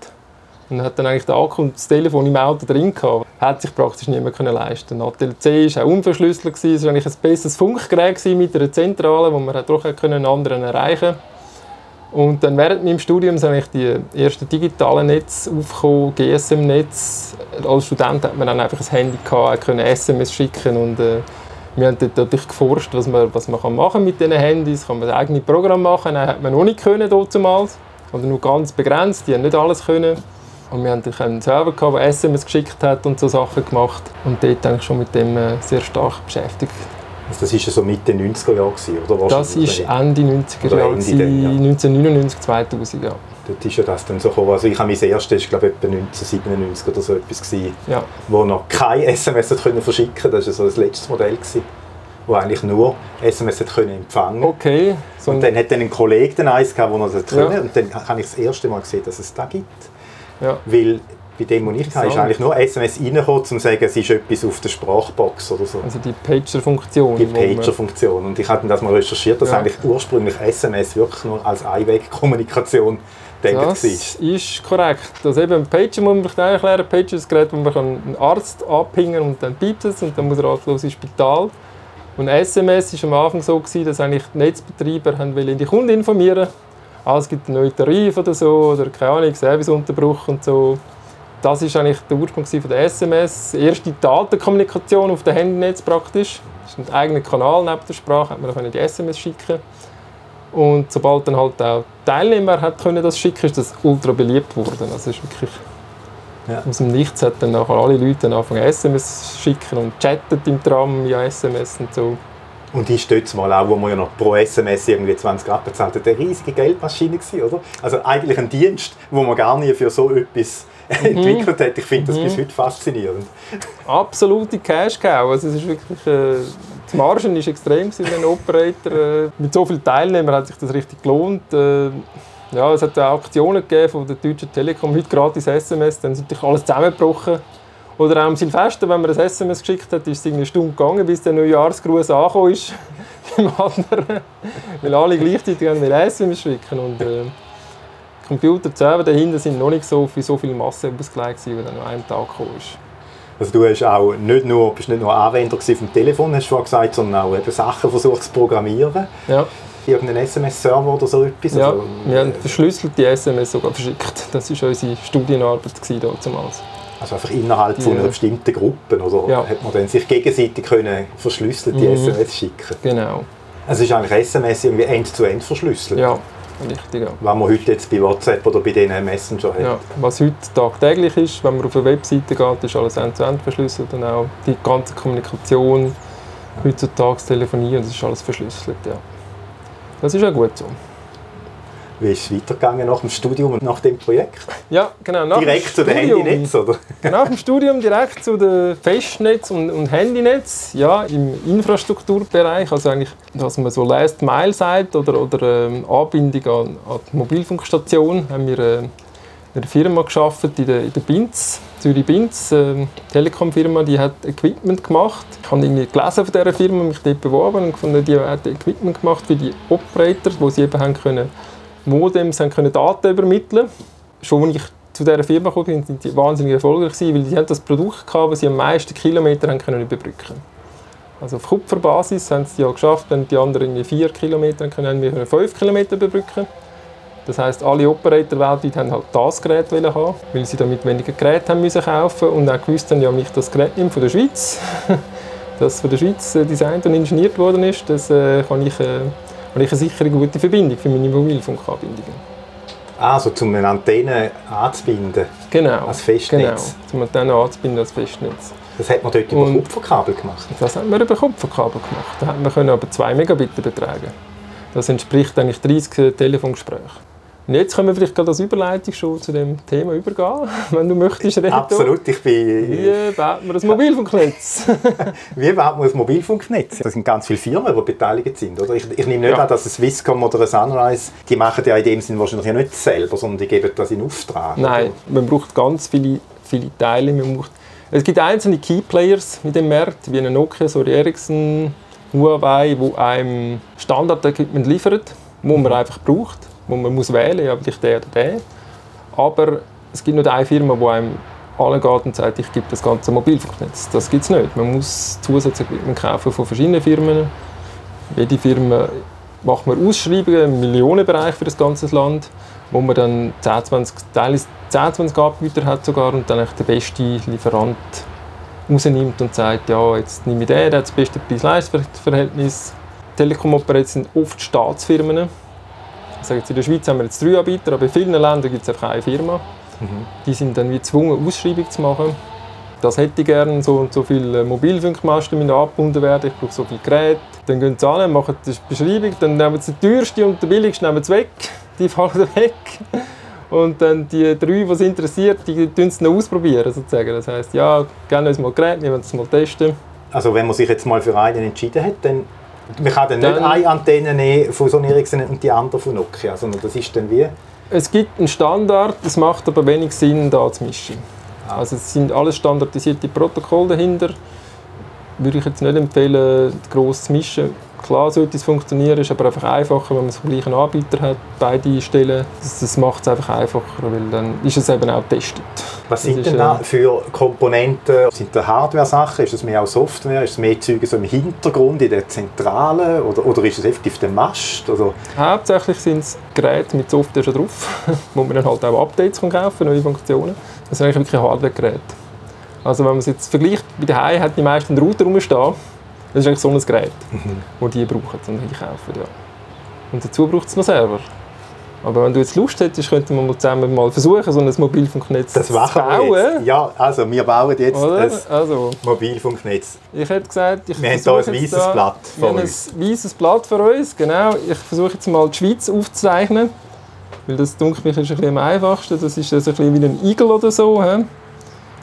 Und hat dann eigentlich den Akku und das Telefon im Auto drin gehabt. Hat sich praktisch niemand können leisten. Natel C war auch unverschlüsselt. Es war eigentlich ein besseres Funkgerät mit einer Zentrale, wo man doch einen anderen erreichen Und dann während meinem Studium sind eigentlich die ersten digitalen Netze aufgekommen, GSM-Netz. Als Student hat man dann einfach ein Handy gehabt, können SMS schicken und äh, wir haben dort natürlich geforscht, was man, was man machen mit diesen Handys. Kann man eigene Programme machen? Nein, hat man noch nicht können damals. Oder nur ganz begrenzt, die haben nicht alles können. Und wir hatten einen Server, gehabt, der SMS geschickt hat und so Sachen gemacht. Und dort eigentlich schon mit dem äh, sehr stark beschäftigt.
Also das war ja so Mitte 90er Jahre, oder?
Das war Ende 90er Jahre, 1999, 2000, ja.
Dort ist ja das dann so gekommen. Also ich habe mein erstes, ich glaube etwa 1997 oder so etwas gewesen, ja. wo noch kein SMS hat können verschicken konnte. Das war so das letzte Modell gewesen, wo eigentlich nur SMS hat können empfangen.
Okay.
So und dann hat dann ein Kollege dann eins gehabt, wo noch das ja. und dann habe ich das erste Mal gesehen, dass es da gibt. Ja. Weil bei dem, was ich hatte, ist eigentlich nur SMS reingekommen, um zu sagen, es ist etwas auf der Sprachbox oder so.
Also die Pager-Funktion.
Die Pager-Funktion. Und ich habe das mal recherchiert, dass ja. eigentlich ursprünglich SMS wirklich nur als Einwegkommunikation
denkt das ist. ist korrekt. Also eben Pager muss man vielleicht erklären. Pager ist ein Gerät, wo man einen Arzt abhängen und dann piept es und dann muss er ratlos ins Spital. Und SMS war am Anfang so, gewesen, dass eigentlich die Netzbetreiber haben in die Kunden informieren ah, es gibt einen neuen Tarif oder so, oder keine Ahnung, Serviceunterbruch und so. Das ist eigentlich der Ursprung von der SMS. Die erste Datenkommunikation auf dem Handynetz praktisch. Das ist ein eigener Kanal neben der Sprache, hat man die SMS schicken und sobald dann halt auch Teilnehmer hat können das schicken, ist das ultra beliebt worden. Also ist wirklich ja. aus dem Nichts hat dann nachher alle Leute dann angefangen SMS schicken und chatten im Tram via SMS und so.
Und die ist dort mal auch, wo man ja noch pro SMS irgendwie 20 Rappen bezahlt hat, eine riesige Geldmaschine gewesen, oder? Also eigentlich ein Dienst, wo man gar nie für so etwas mhm. entwickelt hat. Ich finde das mhm. bis heute faszinierend.
Absolute Cash-Cow. Also es ist wirklich... Äh, die Margen war extrem für den Operator. Äh, mit so vielen Teilnehmern hat sich das richtig gelohnt. Äh, ja, es hat auch Aktionen gegeben von der Deutschen Telekom, heute gratis SMS, dann ist natürlich alles zusammengebrochen. Oder auch am Silvester, wenn man ein SMS geschickt hat, ist es eine Stunde gegangen, bis der Neujahrsgruß angekommen ist beim anderen. Weil alle gleichzeitig ein SMS schicken. Und, äh, Computer selber dahinter sind noch nicht so für so viel Masse ausgelegt, wie dann an einem Tag gekommen ist.
Also du hast auch nicht nur, bist nicht nur Anwender vom Telefon, hast du schon gesagt, sondern auch eben Sachen versucht zu programmieren.
Ja.
Irgendeinen SMS-Server oder so etwas?
Ja, also, wir haben verschlüsselte SMS sogar verschickt. Das war unsere Studienarbeit damals.
Also einfach innerhalb von einer bestimmten Gruppe, oder ja. hat man dann sich gegenseitig können verschlüsselte mhm. SMS schicken?
Genau.
Also ist eigentlich SMS irgendwie end-zu-end -end verschlüsselt?
Ja, richtig. Ja.
Was man heute jetzt bei WhatsApp oder bei diesen Messenger hat?
Ja, was heute tagtäglich ist, wenn man auf eine Webseite geht, ist alles end-zu-end -end verschlüsselt und auch die ganze Kommunikation, heutzutage telefonieren, das ist alles verschlüsselt, ja. Das ist auch gut so.
Wie ist es weitergegangen nach dem Studium und nach dem Projekt?
Ja, genau.
Nach direkt zu den Handynetz, oder?
Nach dem Studium direkt zu den Festnetz und, und Handynetz, ja, im Infrastrukturbereich, also eigentlich, was man so Last Mile sagt oder, oder ähm, Anbindung an, an die Mobilfunkstation, haben wir äh, eine Firma geschaffen in der, in der Binz, Zürich Binz, äh, Telekom-Firma, die hat Equipment gemacht. Ich habe irgendwie gelesen von dieser Firma, mich dort beworben und gefunden, die hat Equipment gemacht für die Operator, wo sie eben haben können Modems haben können Daten übermitteln Schon als ich zu dieser Firma kam, sind sie wahnsinnig erfolgreich weil sie das Produkt gehabt, das sie am meisten Kilometer können überbrücken Also auf Kupferbasis haben sie es ja geschafft, wenn die anderen irgendwie 4 Kilometer können, haben wir 5 Kilometer überbrücken. Das heisst, alle Operator weltweit haben halt das Gerät haben, weil sie damit weniger Geräte haben müssen kaufen und auch gewusst haben, ja, mich das Gerät nimmt von der Schweiz, das von der Schweiz äh, designt und ingeniert worden ist, das äh, kann ich äh, habe ich eine sichere gute Verbindung für meine Mobilfunkanbindungen.
Also, um eine Antenne anzubinden?
Genau.
Als Festnetz?
Genau, um eine Antenne anzubinden als Festnetz.
Das hat man dort über Kupferkabel gemacht?
Das hat man über Kupferkabel gemacht. Da hat man aber 2 Megabit übertragen. Das entspricht eigentlich 30 Telefongesprächen. Und jetzt können wir vielleicht gerade als Überleitung schon zu dem Thema übergehen, wenn du möchtest,
Reto. Absolut, ich bin...
Wie baut man ein Mobilfunknetz?
Wie baut man ein Mobilfunknetz? Das sind ganz viele Firmen, die beteiligt sind, oder? Ich, ich nehme nicht ja. an, dass ein Swisscom oder ein Sunrise, die machen ja in dem Sinne wahrscheinlich nicht selber, sondern die geben das in Auftrag.
Nein, oder? man braucht ganz viele, viele Teile. Man braucht, es gibt einzelne Keyplayers in dem Markt, wie eine Nokia, Sony Ericsson, Huawei, die einem Standard-Equipment liefern, wo man einfach braucht wo man muss wählen ja, vielleicht der oder der. Aber es gibt nicht eine Firma, die einem allen geht und sagt, ich gebe das ganze Mobilfunknetz. Das gibt es nicht. Man muss Zusatzequipment kaufen von verschiedenen Firmen. Jede Firma macht man Ausschreibungen im Millionenbereich für das ganze Land, wo man dann 10, 20, 10, 20 Anbieter hat sogar und dann den besten Lieferant rausnimmt und sagt, ja, jetzt nehme ich den, der hat das beste Preis-Leistungs-Verhältnis. Telekom-Operator sind oft Staatsfirmen. Sage jetzt, in der Schweiz haben wir jetzt drei Anbieter, aber in vielen Ländern gibt es einfach eine Firma. Mhm. Die sind dann wie gezwungen, Ausschreibung zu machen. Das hätte ich gerne, so und so viele Mobilfunkmasten müssen angebunden werden, ich brauche so viele Geräte. Dann gehen sie an, machen die Beschreibung, dann nehmen sie die teuerste und die billigste nehmen sie weg, die fallen weg. Und dann die drei, die es interessiert, die tun es noch ausprobieren sozusagen. Das heisst, ja, gerne uns mal Gerät, wir wollen es mal testen.
Also wenn man sich jetzt mal für einen entschieden hat, dann man kann dann, dann nicht eine Antenne nehmen von Sony Ericsson und die andere von Nokia, sondern das ist dann wie?
Es gibt einen Standard, es macht aber wenig Sinn, da zu mischen. Ah. Also es sind alles standardisierte Protokolle dahinter. Würde ich jetzt nicht empfehlen, gross zu mischen. Klar sollte es funktionieren, ist aber einfach einfacher, wenn man vom gleichen Anbieter hat, beide einstellen. Das, das macht es einfach einfacher, weil dann ist es eben auch getestet.
Was sind denn da für Komponenten? Sind das Hardware-Sachen? Ist es mehr auch Software? Ist es mehr Züge so im Hintergrund, in der Zentrale? Oder, oder ist es effektiv der Mast? Oder?
Hauptsächlich sind es Geräte mit Software schon drauf, wo man dann halt auch Updates kaufen kann, neue Funktionen. Das sind eigentlich wirklich Hardware-Geräte. Also wenn man es jetzt vergleicht, bei daheim hat die meisten einen Router rumstehen das ist eigentlich so ein Gerät, mhm. das die brauchen und einkaufen. Ja. Und dazu braucht es noch Server. Aber wenn du jetzt Lust hättest, könnten wir mal zusammen mal versuchen, so ein Mobilfunknetz
das
zu bauen.
Jetzt. Ja, also wir bauen jetzt
Oder? ein
also, Mobilfunknetz.
Ich hätte gesagt, ich
wir haben hier ein weißes Blatt
vor wir uns. ein weißes Blatt für uns, genau. Ich versuche jetzt mal die Schweiz aufzuzeichnen, weil das dunkelt mich ist ein bisschen am einfachsten. Das ist also ein bisschen wie ein Igel oder so. He?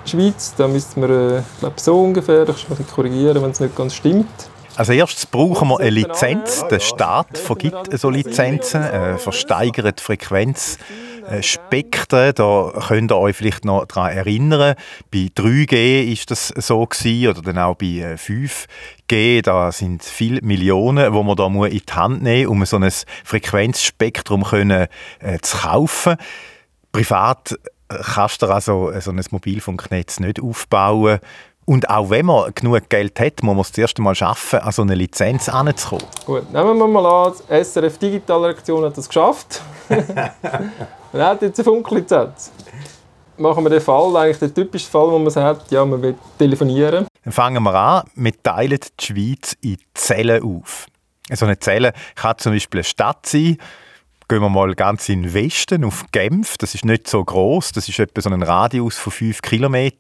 Schweiz. Da müsste man, äh, glaube so ungefähr, ich kann korrigieren, wenn es nicht ganz stimmt.
Also erstes brauchen wir eine Lizenz. Der Staat vergibt so Lizenzen, äh, versteigert Frequenz. Äh, Spektren, da könnt ihr euch vielleicht noch daran erinnern. Bei 3G ist das so gewesen, oder dann auch bei 5G. Äh, da sind viele Millionen, wo man da in die Hand nehmen muss, um so ein Frequenzspektrum können, äh, zu kaufen. Privat kannst du also so ein Mobilfunknetz nicht aufbauen. Und auch wenn man genug Geld hat, muss man es zuerst einmal schaffen, an so eine Lizenz heranzukommen.
Gut, nehmen wir mal an, die SRF Digitalredaktion hat das geschafft. Man hat jetzt eine Funklizenz. Machen wir den Fall, eigentlich den typischen Fall, wo man sagt, ja, man will telefonieren.
Dann fangen wir an, wir teilen die Schweiz in Zellen auf. So eine Zelle kann zum Beispiel eine Stadt sein, Gehen wir mal ganz in den Westen, auf Genf. Das ist nicht so groß. Das ist etwa so ein Radius von 5 km.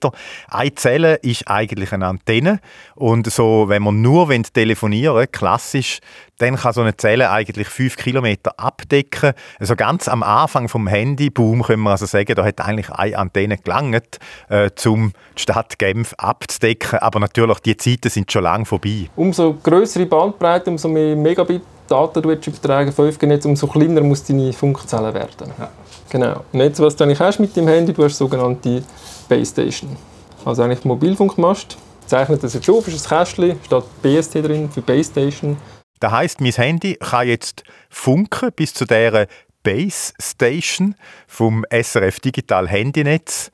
Eine Zelle ist eigentlich eine Antenne. Und so, wenn man nur telefonieren klassisch, dann kann so eine Zelle eigentlich 5 km abdecken. Also ganz am Anfang vom Handyboom können wir also sagen, da hat eigentlich eine Antenne gelangt, äh, um die Stadt Genf abzudecken. Aber natürlich, die Zeiten sind schon lange vorbei.
Umso größere Bandbreite, umso mehr Megabit Daten du übertragen 5G-Netz, umso kleiner muss deine Funkzelle werden. Ja. Genau. Und jetzt, was du eigentlich hast mit dem Handy, du hast sogenannte Base Station. Also eigentlich Mobilfunkmast. Zeichnet das jetzt auf, ist ein Kästchen, steht BST drin für Base Station.
Das heisst, mein Handy kann jetzt funken bis zu dieser Base Station vom SRF Digital Handynetz,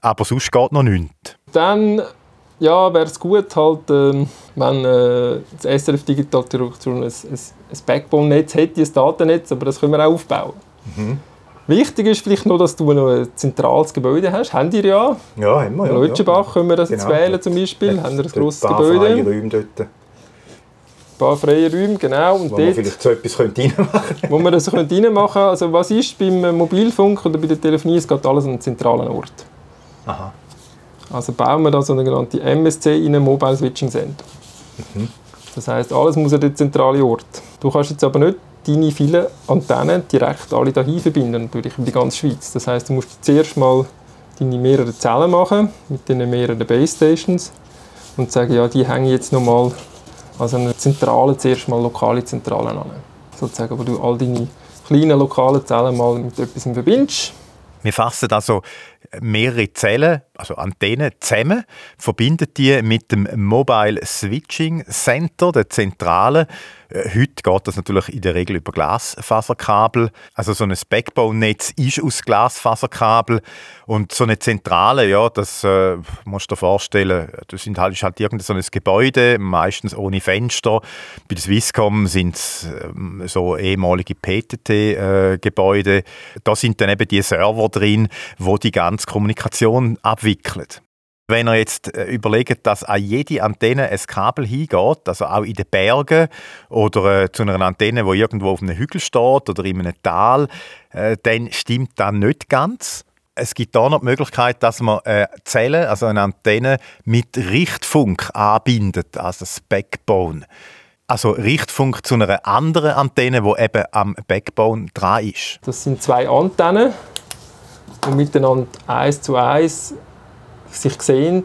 aber sonst geht noch nichts.
Dann ja, wäre es gut, halt, äh, wenn äh, das SRF Digital Direktion ein, ein, ein Backbone-Netz hätte, ein Datennetz, aber das können wir auch aufbauen. Mhm. Wichtig ist vielleicht noch, dass du noch ein zentrales Gebäude hast. Haben die ja?
Ja, haben wir.
Ja, in Leutschenbach ja. können wir das genau. jetzt wählen zum Beispiel. Haben wir ein grosses Gebäude.
Freie Räume dort. Ein
paar freie Räume, genau.
Und wo dort, man vielleicht so etwas reinmachen könnte.
Wo man das reinmachen könnte. Also was ist beim Mobilfunk oder bei der Telefonie? Es geht alles an einen zentralen Ort. Aha. Also bauen wir da so eine sogenannte MSC in ein Mobile Switching Center. Mhm. Das heißt, alles muss an den zentralen Ort. Du kannst jetzt aber nicht deine vielen Antennen direkt alle dahin verbinden, natürlich über die ganze Schweiz. Das heißt, du musst zuerst mal deine mehreren Zellen machen mit den mehreren Base Stations und sagen, ja, die hängen jetzt nochmal an einer Zentrale, zuerst mal lokale Zentralen an. Sozusagen, wo du all deine kleinen lokalen Zellen mal mit etwas verbindest.
Wir fassen also mehrere Zellen, also Antennen, zusammen, verbinden die mit dem Mobile Switching Center, der Zentrale, Äh, heute geht das natürlich in der Regel über Glasfaserkabel. Also so ein Backbone-Netz ist aus Glasfaserkabel und so eine Zentrale, ja, das äh, musst du dir vorstellen, das sind halt, ist halt irgendein so ein Gebäude, meistens ohne Fenster. Bei der Swisscom sind es äh, so ehemalige PTT-Gebäude. Äh, da sind dann eben die Server drin, wo die ganze Kommunikation abwickeln. Wenn ihr jetzt äh, überlegt, dass an jede Antenne ein Kabel hingeht, also auch in den Bergen oder äh, zu einer Antenne, wo irgendwo auf einem Hügel steht oder in einem Tal, äh, dann stimmt das nicht ganz. Es gibt da noch die Möglichkeit, dass man äh, Zellen, also eine Antenne, mit Richtfunk anbindet, also das Backbone. Also Richtfunk zu einer anderen Antenne, die eben am Backbone dran ist.
Das sind zwei Antennen, die miteinander eins zu eins sich sehen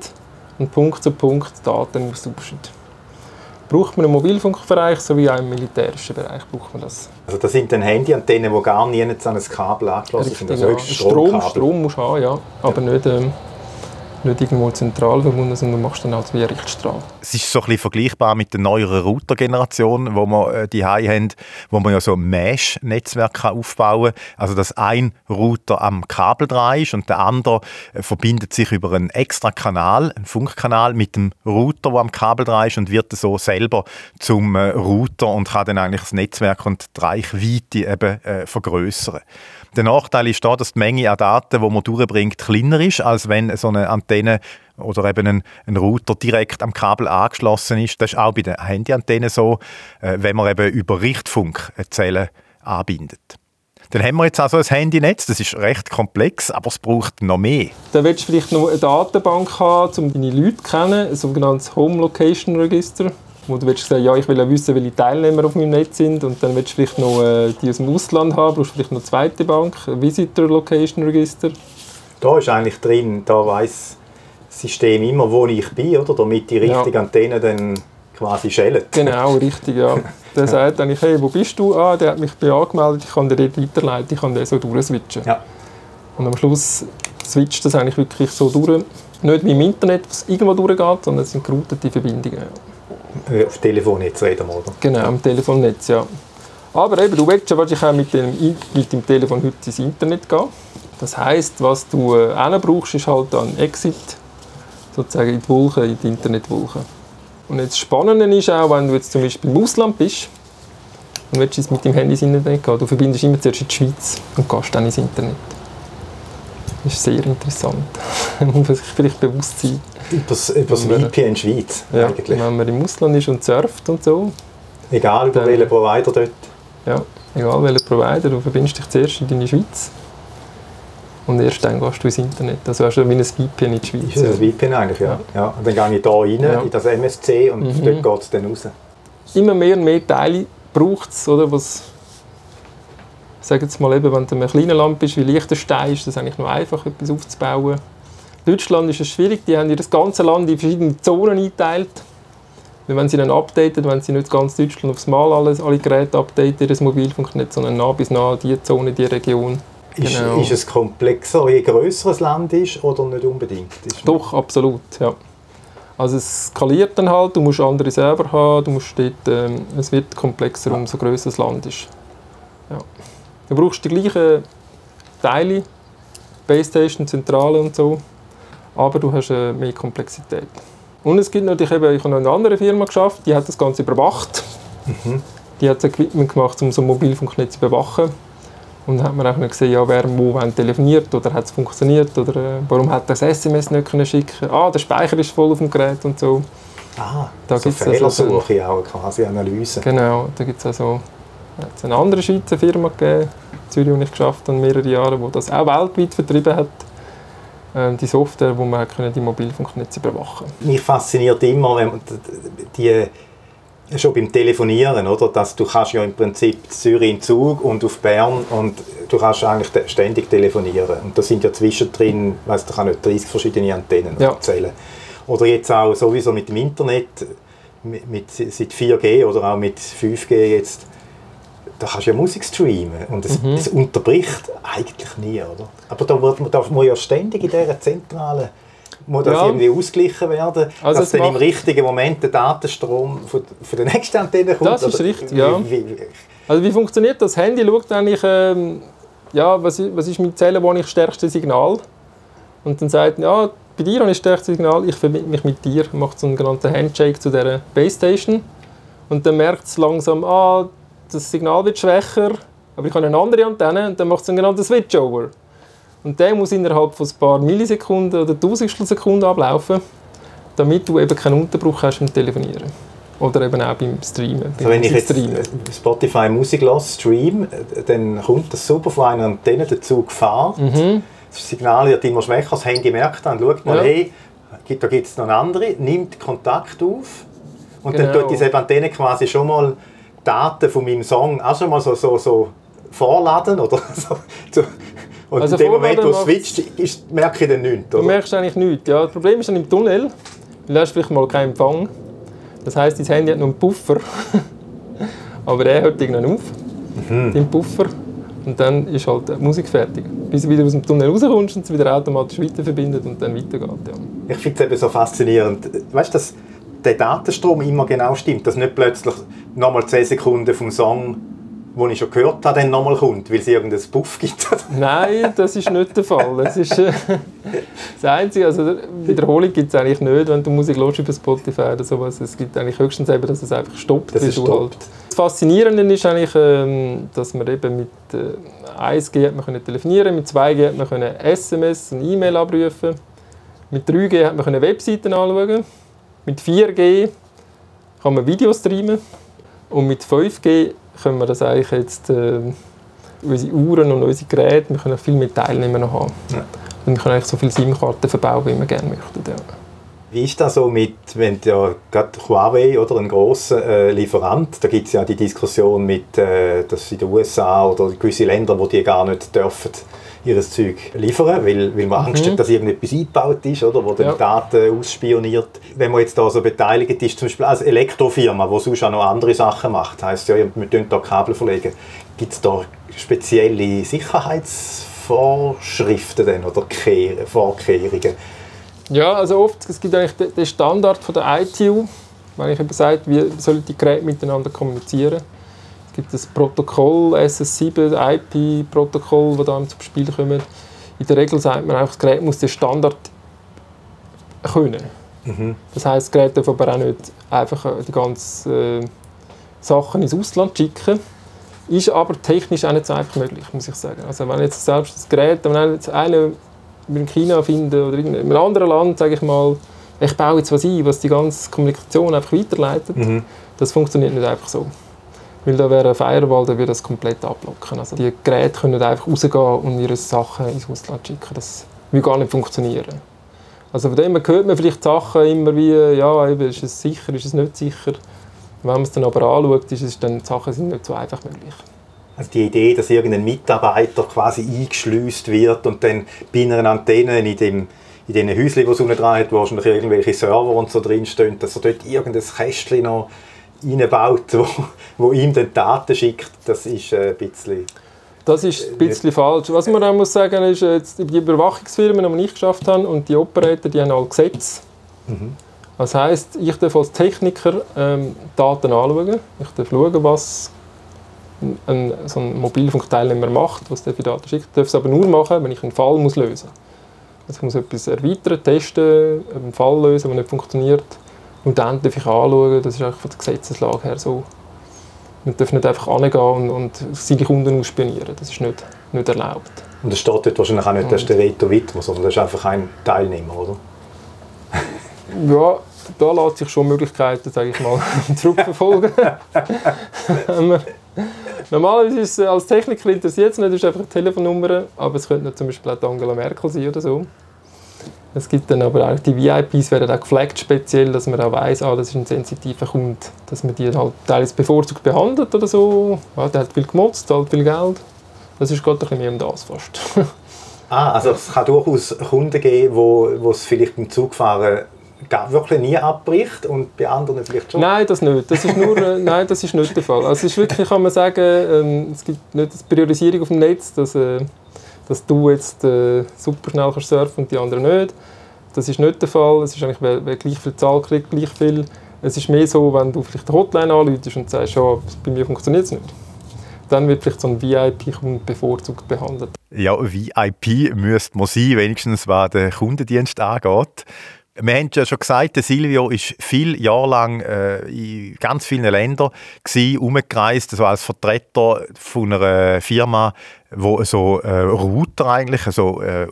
und Punkt zu Punkt Daten austauschen. Braucht man im Mobilfunkbereich sowie auch im militärischen Bereich braucht man das.
Also das sind dann Handyantennen, die gar nie an ein Kabel angeschlossen sind?
Also ja. Strom, Strom musst du haben, ja, aber nicht ähm, nicht irgendwo zentral verbunden, sondern du machst dann halt wie einen Richtstrahl.
Es ist so ein bisschen vergleichbar mit der neueren Router-Generation, wo wir äh, die haben, wo man ja so ein Mesh-Netzwerk aufbauen kann. Also dass ein Router am Kabel dran ist und der andere äh, verbindet sich über einen extra Kanal, einen Funkkanal mit dem Router, der am Kabel dran ist und wird so selber zum äh, Router und kann dann eigentlich das Netzwerk und die Reichweite eben äh, vergrößern. Der Nachteil ist da, dass die Menge an Daten, die man durchbringt, kleiner ist, als wenn so eine Antenne oder eben ein, ein, Router direkt am Kabel angeschlossen ist. Das ist auch bei den Handyantennen so, äh, wenn man eben über Richtfunk eine Zelle anbindet. Dann haben wir jetzt also ein Handynetz, das ist recht komplex, aber es braucht noch mehr.
Dann willst du vielleicht noch eine Datenbank haben, um deine Leute zu kennen, ein sogenanntes Home Location Register wo du willst sagen, ja, ich will ja wissen, welche Teilnehmer auf meinem Netz sind und dann willst du vielleicht noch äh, die aus dem Ausland haben, brauchst du vielleicht noch eine zweite Bank, ein Visitor Location Register.
Da ist eigentlich drin, da weiß das System immer, wo ich bin, oder? damit die richtige ja. Antenne dann quasi schälen.
Genau, richtig, ja. Der sagt eigentlich, hey, wo bist du? Ah, der hat mich bei angemeldet, ich kann dir dort weiterleiten, ich kann den so durchswitchen. Ja. Und am Schluss switcht das eigentlich wirklich so durch. Nicht wie im Internet, was irgendwo durchgeht, sondern es sind geroutete Verbindungen.
Äh, auf Telefonnetz reden wir, oder?
Genau, am Telefonnetz, ja. Aber eben, du willst ja wahrscheinlich auch mit dem, mit dem Telefon heute ins Internet gehen. Das heisst, was du äh, brauchst, ist halt ein Exit sozusagen in die Wolke, in die Internetwolke. Und jetzt das Spannende ist auch, wenn du jetzt zum Beispiel im Ausland bist und willst jetzt mit dem Handy ins Internet gehen, du verbindest immer zuerst in die Schweiz und gehst dann ins Internet. Das ist sehr interessant. man muss sich vielleicht bewusst sein.
Über das VPN Schweiz
ja, eigentlich. Wenn man im Ausland ist und surft und so.
Egal über welchen Provider dort.
Ja, egal welchen Provider, du verbindest dich zuerst in deine Schweiz und erst dann gehst du ins Internet. Also hast du wie ein VPN in die Schweiz.
Das ist ein VPN eigentlich, ja. ja. ja. Und dann gehe ich hier rein, ja. in das MSC und mhm. dort geht es dann raus.
Immer mehr und mehr Teile braucht es, oder, was sage jetzt mal eben, wenn du in einem kleinen Land bist wie Liechtenstein, ist das eigentlich noch einfach, etwas aufzubauen. Deutschland ist es schwierig, die haben das ganze Land in verschiedene Zonen eingeteilt. Wenn sie dann updaten, wenn sie nicht ganz Deutschland aufs Mal alles, alle Geräte updaten, das Mobilfunknetz, sondern nah bis nah die Zone, die Region.
Ist, genau. ist es komplexer, je größer ein Land ist oder nicht unbedingt?
Ist Doch, absolut, ja. Also es skaliert dann halt, du musst andere Server haben, du musst dort, ähm, es wird komplexer, umso größer das Land ist. Du brauchst die gleichen Teile, Base Station, Zentrale und so, aber du hast äh, mehr Komplexität. Und es gibt natürlich eben, ich habe noch eine andere Firma geschafft, die hat das Ganze überwacht. Mhm. Die hat das Equipment gemacht, um so ein Mobilfunknetz zu überwachen. Und dann hat man auch gesehen, ja, wer wo wann telefoniert oder hat es funktioniert oder äh, warum hat das SMS nicht können schicken Ah, der Speicher ist voll auf dem Gerät und so.
Ah, da so Fehlersuche also, auch, quasi Analyse.
Genau, da gibt es also hat eine andere Schweizer Firma gegeben, Zürich, die ich geschafft habe, mehrere Jahre, die das auch weltweit vertrieben hat. Ähm, die Software, wo man die Mobilfunknetze überwachen konnte.
Mich fasziniert immer, wenn man die schon beim Telefonieren, oder? Dass du kannst ja im Prinzip Zürich in Zug und auf Bern und du kannst eigentlich ständig telefonieren. Und da sind ja zwischendrin, weiss ich kann nicht 30 verschiedene Antennen ja. zählen. Oder jetzt auch sowieso mit dem Internet, mit, mit, seit 4G oder auch mit 5G jetzt, da kannst du ja Musik streamen und es, mhm. es unterbricht eigentlich nie, oder? Aber da, wird, da muss ja ständig in dieser zentralen muss das ja. irgendwie ausgleichen werden, also dass dann im richtigen Moment der Datenstrom von, von der nächsten Antenne kommt?
Das ist richtig, ja. Wie, wie, also wie funktioniert das? Handy schaut eigentlich, ähm, ja, was, was ist mit Zellen, wo ich das stärkste Signal? Und dann sagt ja, bei dir habe ich das stärkste Signal, ich verbinde mich mit dir, macht so einen genannten Handshake zu dieser Base Station. Und dann merkt es langsam, ah, das Signal wird schwächer, aber ich habe eine andere Antenne und dann macht es einen genannten Switchover. Und der muss innerhalb von ein paar Millisekunden oder Tausendstel Sekunden ablaufen, damit du eben keinen Unterbruch hast beim Telefonieren. Oder eben auch beim Streamen. Beim
also wenn ich jetzt Streamen. Spotify Musik los, stream, dann kommt das super von einer Antenne dazu gefahren. Mhm. Das Signal wird immer schwächer, das Handy merkt dann, schaut mal, ja. hey, da gibt es noch eine andere, nimmt Kontakt auf und genau. dann tut diese Antenne quasi schon mal Daten von meinem Song auch schon mal so, so, so vorladen oder so, und also in dem Moment, wo es switcht, ist, merke ich dann nichts,
oder? Du merkst eigentlich nichts, ja. Das Problem ist dann im Tunnel, du hast vielleicht mal keinen Empfang. Das heisst, dein Handy hat noch einen Puffer. Aber der hört irgendwann auf, mhm. den Puffer. Und dann ist halt die Musik fertig. Bis du wieder aus dem Tunnel rauskommst und es wieder automatisch weiterverbindet und dann weitergeht. Ja.
Ich finde es eben so faszinierend. Weißt du, der Datenstrom immer genau stimmt, dass nicht plötzlich nochmal 10 Sekunden vom Song wo ich schon gehört habe, dann nochmal kommt, weil es irgendeinen Puff gibt?
Nein, das ist nicht der Fall. Das ist äh, das Einzige, also Wiederholung gibt es eigentlich nicht, wenn du Musik hörst über Spotify oder sowas. Es gibt eigentlich höchstens eben, dass es einfach stoppt.
Das. Halt.
das Faszinierende ist eigentlich, ähm, dass man eben mit äh, 1G hat man können telefonieren, mit 2G hat man können SMS und E-Mail abrufen, mit 3G hat man können Webseiten anschauen, mit 4G kann man Videos streamen und mit 5G können wir das eigentlich jetzt, äh, unsere Uhren und unsere Geräte, wir können viel mehr Teilnehmer noch haben. Ja. Und wir können eigentlich so viele SIM-Karten verbauen, wie wir gerne möchten. Ja.
Wie ist das so mit, wenn ja gerade Huawei oder ein grosser äh, Lieferant, da gibt es ja die Diskussion mit, äh, dass in den USA oder gewisse Länder, wo die gar nicht dürfen, ihr Zeug liefern, weil, weil man Angst mhm. hat, dass irgendetwas eingebaut ist, oder, wo dann ja. Daten ausspioniert. Wenn man jetzt da so beteiligt ist, zum Beispiel als Elektrofirma, die sonst auch noch andere Sachen macht, heisst ja, wir tun da Kabel verlegen, gibt es da spezielle Sicherheitsvorschriften denn, oder Vorkehrungen?
Ja, also oft, es gibt eigentlich den Standard von der ITU, wenn ich eben sage, wie sollen die Geräte miteinander kommunizieren gibt das Protokoll, SS7, IP-Protokoll, das da zum Spiel kommt. In der Regel sagt man einfach, das Gerät muss den Standard können. Mhm. Das heisst, das Gerät darf aber auch nicht einfach die ganzen äh, Sachen ins Ausland schicken. Ist aber technisch auch nicht so einfach möglich, muss ich sagen. Also wenn jetzt selbst das Gerät, wenn jetzt einer in China finden oder in einem anderen Land, sage ich mal, ich baue jetzt was ein, was die ganze Kommunikation einfach weiterleitet, mhm. das funktioniert nicht einfach so. Weil da wäre ein Firewall, der würde das komplett abblocken. Also die Geräte können einfach rausgehen und ihre Sachen ins Ausland schicken. Das würde gar nicht funktionieren. Also von dem hört man vielleicht Sachen immer wie, ja, ist es sicher, ist es nicht sicher. Wenn man es dann aber anschaut, ist es dann, die Sachen sind nicht so einfach möglich.
Also die Idee, dass irgendein Mitarbeiter quasi eingeschleust wird und dann bei einer Antenne in dem in diesen Häuschen, die es unten dran hat, wo wahrscheinlich irgendwelche Server und so drinstehen, dass er dort irgendein Kästchen noch reinbaut, wo, wo ihm dann Daten schickt, das ist ein bisschen...
Das ist ein bisschen falsch. Was man auch muss sagen ist, jetzt die Überwachungsfirmen, die ich geschafft habe, und die Operator, die haben alle Gesetze. Mhm. Das heisst, ich darf als Techniker ähm, Daten anschauen. Ich darf schauen, was ein, so ein Mobilfunkteilnehmer macht, was der für Daten schickt. Ich darf es aber nur machen, wenn ich einen Fall muss lösen muss. Also ich muss etwas erweitern, testen, einen Fall lösen, der nicht funktioniert. Und dann darf ich anschauen, das ist eigentlich von der Gesetzeslage her so. Man darf nicht einfach angehen und, und seine Kunden ausspionieren. Das ist nicht, nicht erlaubt.
Und es steht dort wahrscheinlich auch nicht, dass der Reto Wittmer, sondern das ist einfach ein Teilnehmer, oder?
ja, da lässt sich schon Möglichkeiten, sage ich mal, zurückverfolgen. Normalerweise ist es als Techniker interessiert es nicht, das ist einfach eine Telefonnummer, aber es könnte zum Beispiel auch Angela Merkel sein oder so. Es gibt dann aber auch die VIPs werden auch geflaggt speziell, dass man auch weiss, ah, das ist ein sensitiver Kunde, dass man die halt teils bevorzugt behandelt oder so. Ja, der hat viel gemotzt, zahlt viel Geld. Das ist gerade ein bisschen mehr um das fast.
ah, also es kann durchaus Kunden geben, wo, wo es vielleicht beim Zugfahren wirklich nie abbricht und bei anderen vielleicht schon?
Nein, das nicht. Das ist, nur, äh, nein, das ist nicht der Fall. Also es ist wirklich, kann man sagen, ähm, es gibt nicht eine Priorisierung auf dem Netz, dass, äh, dass du jetzt äh, super schnell kannst surfen und die anderen nicht. Das ist nicht der Fall. Es ist eigentlich, wer, wer gleich viel zahlt, kriegt gleich viel. Es ist mehr so, wenn du vielleicht eine Hotline anläutest und sagst, ja, bei mir funktioniert es nicht. Dann wird vielleicht so ein VIP-Kunde bevorzugt behandelt.
Ja, VIP müsste man sein, wenigstens was den Kundendienst angeht. Wir haben ja schon gesagt, Silvio ist viele Jahre lang äh, in ganz vielen Ländern gewesen, umgereist, also als Vertreter von einer Firma, wo so äh, Router eigentlich, also äh,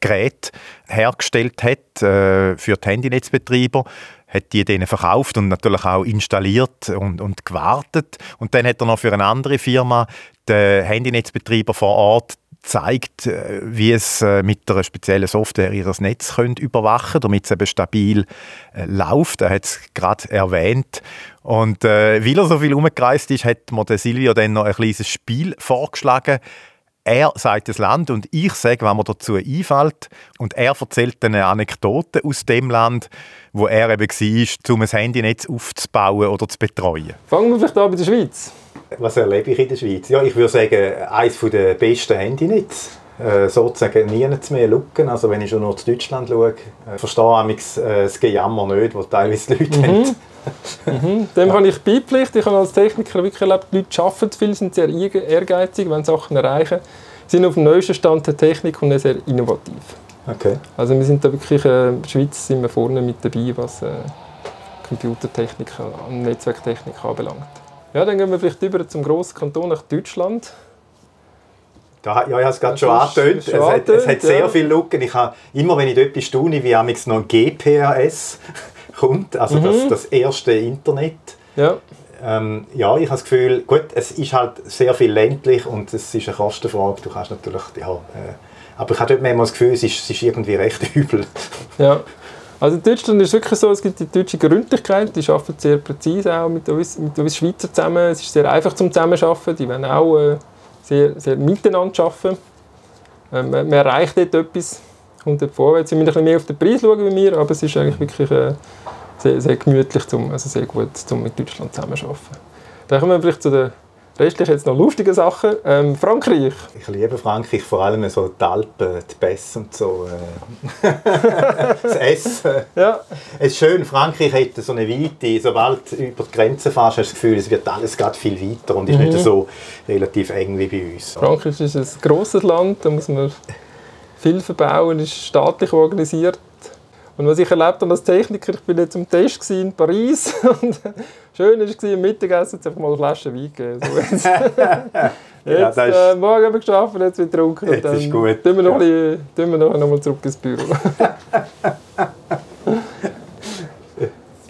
Geräte hergestellt hat äh, für die Handynetzbetreiber hat die denen verkauft und natürlich auch installiert und, und gewartet. Und dann hat er noch für eine andere Firma den Handynetzbetreiber vor Ort zeigt, äh, wie es äh, mit einer speziellen Software ihr Netz könnt überwachen damit es eben stabil äh, läuft. Er hat es gerade erwähnt. Und äh, weil er so viel umgereist ist, hat mir der Silvio dann noch ein kleines Spiel vorgeschlagen. Er sagt das Land und ich sage, was mir dazu einfällt. Und er erzählt eine Anekdote aus dem Land, wo er eben war, um ein Handynetz aufzubauen oder zu betreuen.
Fangen wir vielleicht an bei der Schweiz.
Was erlebe ich in der Schweiz? Ja, ich würde sagen, eines der besten Handynetze. Äh, sozusagen nichts mehr lucken. Also wenn ich schon noch zu Deutschland schaue, äh, verstehe ich äh, das Gejammer nicht, das teilweise die Leute mhm. haben.
mhm. Dem ja. habe ich beipflicht. Ich habe als Techniker wirklich erlebt, die Leute arbeiten viel, sind sehr ehrgeizig, wenn Sachen erreichen, sind auf dem neuesten Stand der Technik und sehr innovativ.
Okay.
Also wir sind da wirklich, äh, in der Schweiz sind wir vorne mit dabei, was äh, Computertechnik und Netzwerktechnik anbelangt. Ja, dann gehen wir vielleicht über zum grossen Kanton nach Deutschland.
Da, ja, ich habe es gerade schon angetönt. Es, hat, es hat sehr ja. viele Lücken. Ich habe, immer wenn ich dort etwas staune, wie noch ein GPRS kommt, also mhm. das, das erste Internet.
Ja.
Ähm, ja, ich habe das Gefühl, gut, es ist halt sehr viel ländlich und es ist eine Kostenfrage. Du kannst natürlich, ja, äh, aber ich habe dort manchmal das Gefühl, es ist, es ist irgendwie recht übel.
Ja. Also in Deutschland ist es wirklich so, es gibt die deutsche Gründlichkeit, die arbeiten sehr präzise auch mit uns, mit uns Schweizer zusammen. Es ist sehr einfach zum Zusammenarbeiten, die wollen auch äh, sehr, sehr miteinander arbeiten. Ähm, man erreicht dort etwas, kommt dort vorwärts. Sie müssen ein bisschen mehr auf den Preis schauen wie wir, aber es ist eigentlich wirklich äh, sehr, sehr gemütlich, zum, also sehr gut zum mit Deutschland zusammenzuarbeiten. Dann kommen wir vielleicht zu der Restlich jetzt noch lustige Sachen. Ähm, Frankreich.
Ich liebe Frankreich, vor allem so die Alpen, die Pässe und so. Äh. das Essen.
Ja.
Es ist schön, Frankreich hat so eine Weite. Sobald du über die Grenze fährst, hast du das Gefühl, es wird alles gerade viel weiter und ist mhm. nicht so relativ eng wie bei uns.
Frankreich ist ein grosses Land, da muss man viel verbauen, ist staatlich organisiert. Und was ich erlebt habe als Techniker, ich war jetzt zum Test in Paris und schön war im Mittagessen jetzt einfach mal eine Flasche Wein gegeben. So jetzt jetzt ja, äh, morgen haben wir geschafft, jetzt wieder getrunken.
Jetzt dann ist gut.
Tun wir noch, ja. ein tun wir noch, noch mal zurück ins Büro.